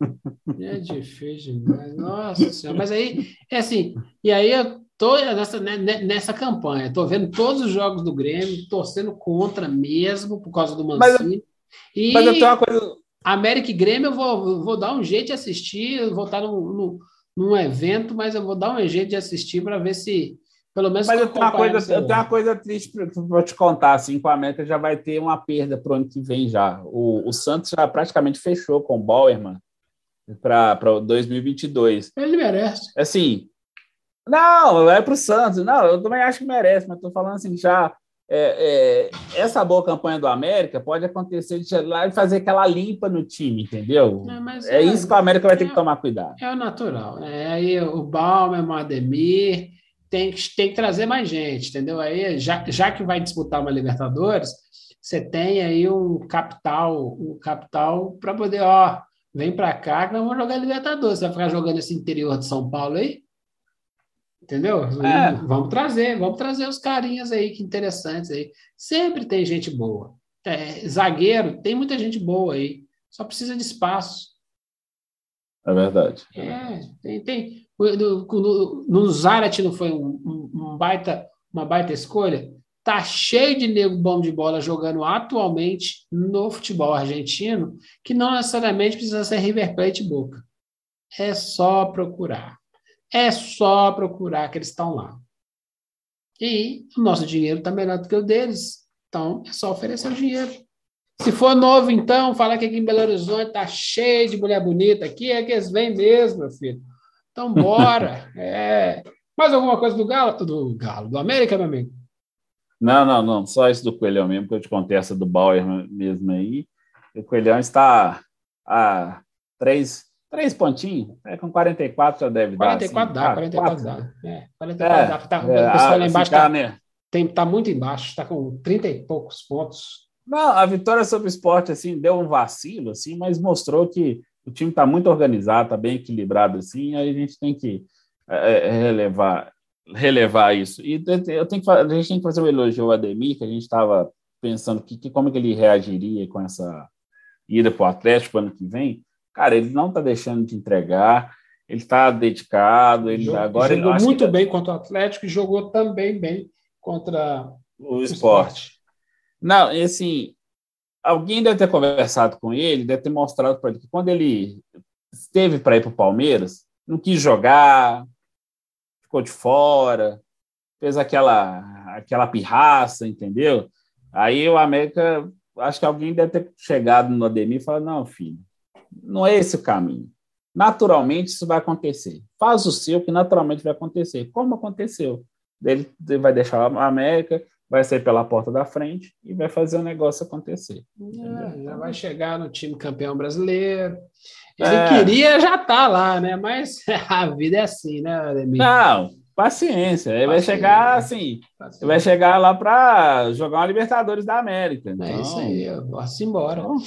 É difícil demais. Nossa Senhora. Mas aí, é assim, e aí eu Tô nessa, né, né, nessa campanha, estou vendo todos os jogos do Grêmio, torcendo contra mesmo, por causa do Mancini. Mas, e mas eu tenho uma coisa. América e Grêmio, eu vou, vou dar um jeito de assistir, eu vou estar num, num evento, mas eu vou dar um jeito de assistir para ver se, pelo menos. Mas eu tenho, uma coisa, eu tenho uma coisa triste para te contar, assim, com a América já vai ter uma perda para o ano que vem já. O, o Santos já praticamente fechou com o Bauerman para 2022. Ele merece. Assim, não, é para o Santos. Não, eu também acho que merece, mas estou falando assim, já é, é, essa boa campanha do América pode acontecer de lá e fazer aquela limpa no time, entendeu? É, é, isso que o América vai ter que é tomar cuidado. É o natural. Né? Aí o Balmer, o Ademir, tem que, tem que trazer mais gente, entendeu? Aí, já, já que vai disputar uma Libertadores, você tem aí um capital, um capital para poder, ó, vem para cá que nós vamos jogar Libertadores. Você vai ficar jogando esse interior de São Paulo aí? Entendeu? É. Vamos trazer, vamos trazer os carinhas aí, que interessantes aí. Sempre tem gente boa. É, zagueiro, tem muita gente boa aí. Só precisa de espaço. É verdade. É, tem. tem no, no, no Zarat não foi um, um, baita, uma baita escolha? Tá cheio de nego bom de bola jogando atualmente no futebol argentino, que não necessariamente precisa ser River Plate Boca. É só procurar. É só procurar que eles estão lá. E o nosso dinheiro está melhor do que o deles. Então, é só oferecer o dinheiro. Se for novo, então, falar que aqui em Belo Horizonte está cheio de mulher bonita. Aqui é que eles vêm mesmo, meu filho. Então, bora. é. Mais alguma coisa do Galo? Do Galo, do América, meu amigo? Não, não, não. Só isso do Coelhão mesmo, que eu te contei essa do Bauer mesmo aí. O Coelhão está a três, Três pontinhos, é, com 44 já deve 44 dar. Assim. Dá, 44 dá, 44 dá. É, 44 é, dá. Tá, é, o pessoal lá embaixo está né? tem, tá muito embaixo, está com 30 e poucos pontos. Não, a vitória sobre o esporte assim, deu um vacilo, assim, mas mostrou que o time está muito organizado, está bem equilibrado, assim, aí a gente tem que é, é relevar, relevar isso. E eu tenho que, a gente tem que fazer um elogio ao Ademir, que a gente estava pensando que, que, como que ele reagiria com essa ida para o Atlético ano que vem. Cara, ele não está deixando de entregar, ele está dedicado, ele jogou, agora jogou ele, muito bem contra o Atlético e jogou também bem contra o, o esporte. esporte. Não, e assim, alguém deve ter conversado com ele, deve ter mostrado para ele que quando ele esteve para ir para o Palmeiras, não quis jogar, ficou de fora, fez aquela aquela pirraça, entendeu? Aí o América, acho que alguém deve ter chegado no Ademir e falado: não, filho, não é esse o caminho. Naturalmente isso vai acontecer. Faz o seu que naturalmente vai acontecer. Como aconteceu? Ele vai deixar a América, vai sair pela porta da frente e vai fazer o negócio acontecer. É, já vai chegar no time campeão brasileiro. Ele é. queria já estar tá lá, né? Mas a vida é assim, né, Ademir? Não, paciência. Ele paciência. vai chegar assim, paciência. vai chegar lá para jogar uma Libertadores da América. Então... É isso aí, posso embora. Então,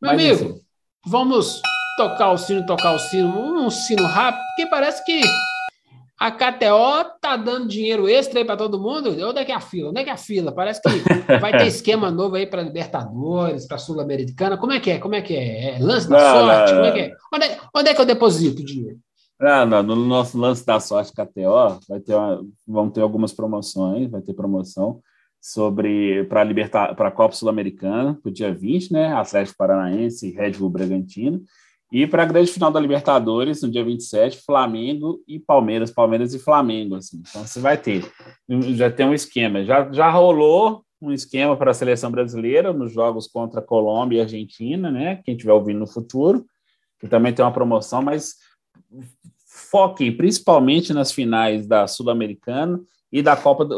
Meu amigo, assim, Vamos tocar o sino, tocar o sino, um sino rápido, porque parece que a KTO tá dando dinheiro extra aí para todo mundo. Onde é que é a fila? Onde é que é a fila? Parece que vai ter esquema novo aí para Libertadores, para Sul-Americana. Como é que é? Como é que é? é lance da não, sorte? Não, Como é que é? Onde, é? onde é que eu deposito o dinheiro? Não, não, no nosso lance da sorte KTO vai ter uma, vão ter algumas promoções, vai ter promoção sobre para libertar para a Copa Sul-Americana, para o dia 20, né? Atlético Paranaense e Red Bull Bragantino. E para a grande final da Libertadores, no dia 27, Flamengo e Palmeiras, Palmeiras e Flamengo. Assim. Então você vai ter, já tem um esquema. Já, já rolou um esquema para a seleção brasileira nos jogos contra Colômbia e Argentina, né? Quem estiver ouvindo no futuro, que também tem uma promoção, mas foque principalmente nas finais da Sul-Americana e da Copa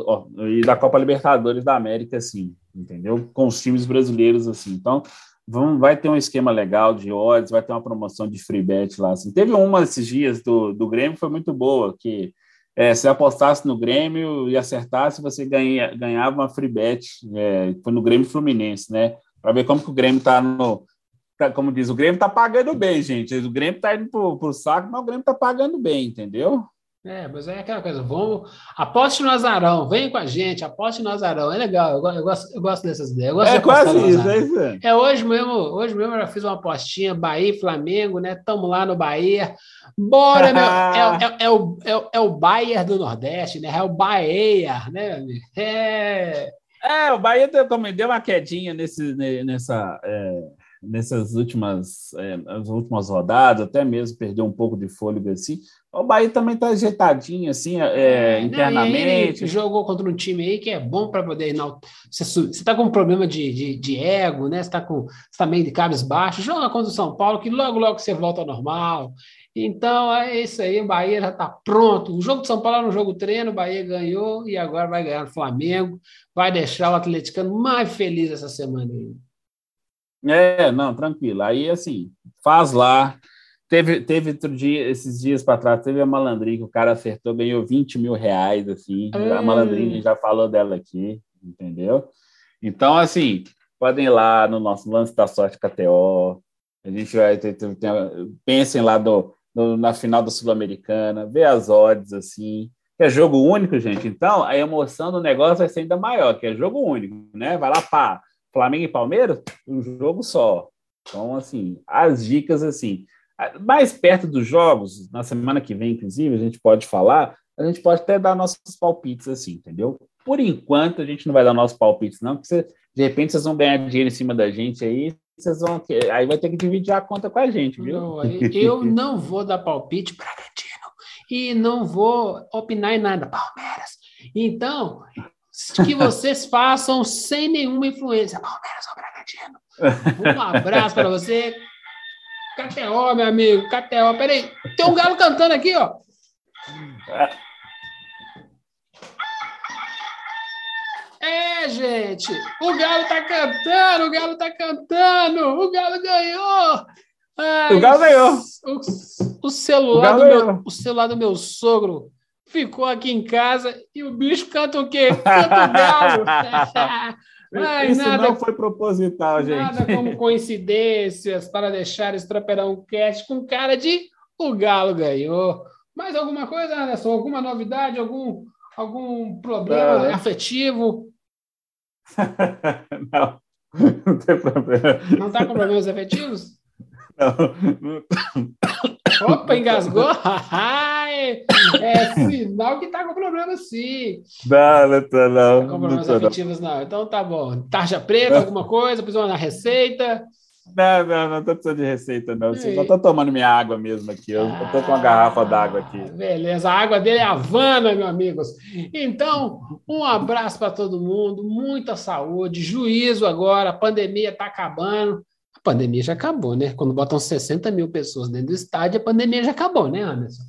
e da Copa Libertadores da América, assim, entendeu? Com os times brasileiros, assim. Então, vamos, vai ter um esquema legal de odds, vai ter uma promoção de free bet lá. Assim. Teve uma esses dias do, do Grêmio, foi muito boa, que é, se apostasse no Grêmio e acertasse, você ganha, ganhava uma free bet, é, foi no Grêmio Fluminense, né? Para ver como que o Grêmio está no. Tá, como diz, o Grêmio está pagando bem, gente. O Grêmio está indo para o saco, mas o Grêmio está pagando bem, entendeu? É, mas é aquela coisa, vamos, aposte no Azarão, vem com a gente, aposte no Azarão, é legal, eu, eu gosto, eu gosto dessas ideias. é de quase isso, é isso. É hoje mesmo, hoje mesmo eu já fiz uma apostinha, Bahia e Flamengo, né? Estamos lá no Bahia. Bora, meu, é, é, é, o, é, é o Bayern do Nordeste, né? É o Bahia, né, É... é, o Bahia também deu uma quedinha nesse, nessa... É nessas últimas, é, as últimas rodadas, até mesmo perdeu um pouco de fôlego assim. O Bahia também está ajeitadinho assim, é, é internamente. Não, jogou contra um time aí que é bom para poder. Não, você está com um problema de, de, de ego, né? Você está tá meio de cabos baixos, joga contra o São Paulo, que logo, logo você volta ao normal. Então é isso aí, o Bahia já está pronto. O jogo de São Paulo era um jogo treino, o Bahia ganhou e agora vai ganhar o Flamengo, vai deixar o atleticano mais feliz essa semana aí. É, não, tranquilo. Aí, assim, faz lá. Teve, teve outro dia, esses dias para trás, teve a malandrinha que o cara acertou, ganhou 20 mil reais, assim. A malandrinha já falou dela aqui, entendeu? Então, assim, podem ir lá no nosso lance da sorte KTO. A gente vai ter, ter, ter pensem lá do, no, na final da Sul-Americana, vê as odds, assim. É jogo único, gente. Então, a emoção do negócio vai ser ainda maior, que é jogo único, né? Vai lá, pá, Flamengo e Palmeiras, um jogo só. Então, assim, as dicas, assim, mais perto dos jogos, na semana que vem, inclusive, a gente pode falar, a gente pode até dar nossos palpites, assim, entendeu? Por enquanto, a gente não vai dar nossos palpites, não, porque você, de repente vocês vão ganhar dinheiro em cima da gente aí, vocês vão aí vai ter que dividir a conta com a gente, viu? Não, eu não vou dar palpite para Bragantino e não vou opinar em nada, Palmeiras. Então, que vocês façam sem nenhuma influência. Palmeiras ou Bragantino. Um abraço para você. KTO, meu amigo, KTO. Peraí, tem um galo cantando aqui, ó. É, gente, o Galo tá cantando, o Galo tá cantando, o Galo ganhou. Ai, o Galo ganhou. O, o celular, o, do meu, o celular do meu sogro ficou aqui em casa e o bicho canta o quê? Canta o galo. Ai, Isso nada, não foi proposital, gente. Nada como coincidências para deixar esse tropeirão cast com cara de o Galo ganhou. Mais alguma coisa, Anderson? Alguma novidade? Algum, algum problema afetivo? não, não tem problema. Não está com problemas afetivos? Não. Opa, engasgou? é sinal que tá com problema sim. Não, não tô não. Tá com problemas não afetivos não. Então tá bom. Tarja preta, alguma coisa? Precisou na receita? Não, não, não tô precisando de receita, não. Eu só tô tomando minha água mesmo aqui. Eu ah, tô com uma garrafa d'água aqui. Beleza, a água dele é Havana, meus amigos. Então, um abraço para todo mundo, muita saúde, juízo agora, a pandemia tá acabando pandemia já acabou, né? Quando botam 60 mil pessoas dentro do estádio, a pandemia já acabou, né, Anderson?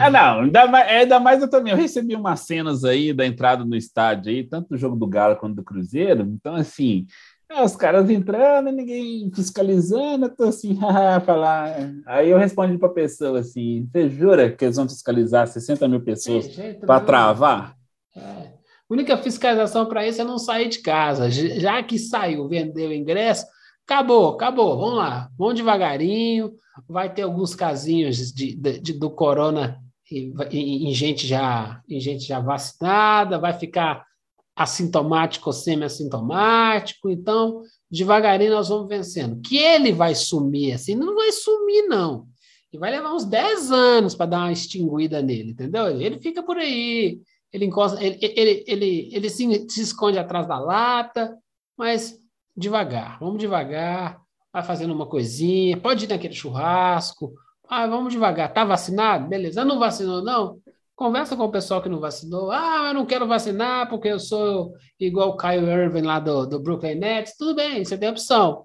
Ah, não, ainda mais, é, ainda mais eu também. Eu recebi umas cenas aí da entrada no estádio aí, tanto do jogo do Galo quanto do Cruzeiro. Então, assim, é, os caras entrando, ninguém fiscalizando, eu tô assim, falar. Aí eu respondi para a pessoa assim: você jura que eles vão fiscalizar 60 mil pessoas para travar? É. A única fiscalização para isso é não sair de casa. Já que saiu, vendeu o ingresso, Acabou, acabou. Vamos lá, vamos devagarinho. Vai ter alguns casinhos de, de, de do corona em, em, gente já, em gente já vacinada, vai ficar assintomático ou semi-assintomático. Então, devagarinho nós vamos vencendo. Que ele vai sumir assim, não vai sumir, não. E vai levar uns 10 anos para dar uma extinguida nele, entendeu? Ele fica por aí, ele encosta, ele, ele, ele, ele se, se esconde atrás da lata, mas devagar, vamos devagar, vai fazendo uma coisinha, pode ir naquele churrasco, ah, vamos devagar, tá vacinado? Beleza, não vacinou não? Conversa com o pessoal que não vacinou. Ah, eu não quero vacinar porque eu sou igual o Kyle Irving lá do, do Brooklyn Nets. Tudo bem, você tem opção.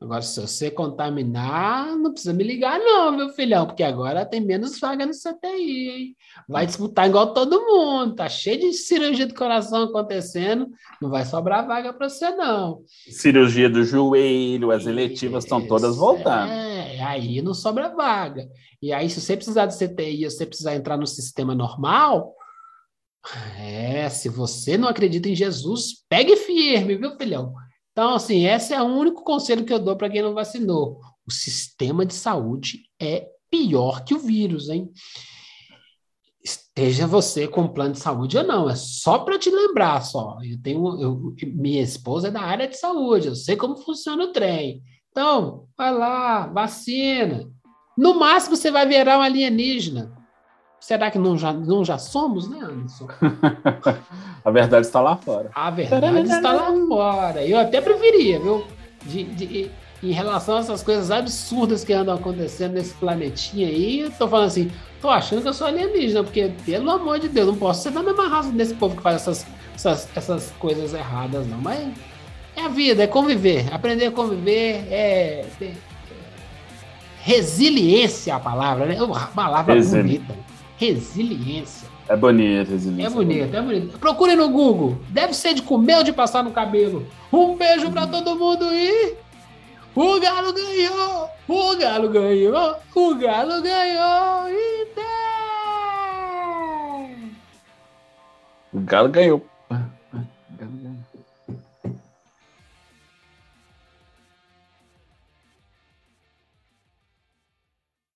Agora, se você contaminar, não precisa me ligar, não, meu filhão, porque agora tem menos vaga no CTI, hein? Vai disputar igual todo mundo, tá cheio de cirurgia do coração acontecendo, não vai sobrar vaga para você, não. Cirurgia do joelho, as eletivas estão todas voltando. É, aí não sobra vaga. E aí, se você precisar de CTI, se você precisar entrar no sistema normal, é, se você não acredita em Jesus, pegue firme, viu, filhão? Então, assim, esse é o único conselho que eu dou para quem não vacinou. O sistema de saúde é pior que o vírus, hein? Esteja você com plano de saúde ou não, é só para te lembrar só. Eu tenho, eu, minha esposa é da área de saúde, eu sei como funciona o trem. Então, vai lá, vacina. No máximo você vai virar um alienígena. Será que não já, não já somos, né, Anderson? a verdade está lá fora. A verdade está lá fora. Eu até preferia, viu? De, de, em relação a essas coisas absurdas que andam acontecendo nesse planetinha aí, eu tô falando assim, tô achando que eu sou alienígena, porque, pelo amor de Deus, não posso ser da mesma raça desse povo que faz essas, essas, essas coisas erradas, não. Mas é a vida, é conviver. Aprender a conviver é resiliência a palavra, né? Uma palavra Resili... bonita. Resiliência. É bonito, resiliência. É bonito, é bonito. Procure no Google. Deve ser de comer ou de passar no cabelo. Um beijo pra todo mundo e. O Galo ganhou! O Galo ganhou! O Galo ganhou! E tem! O Galo ganhou.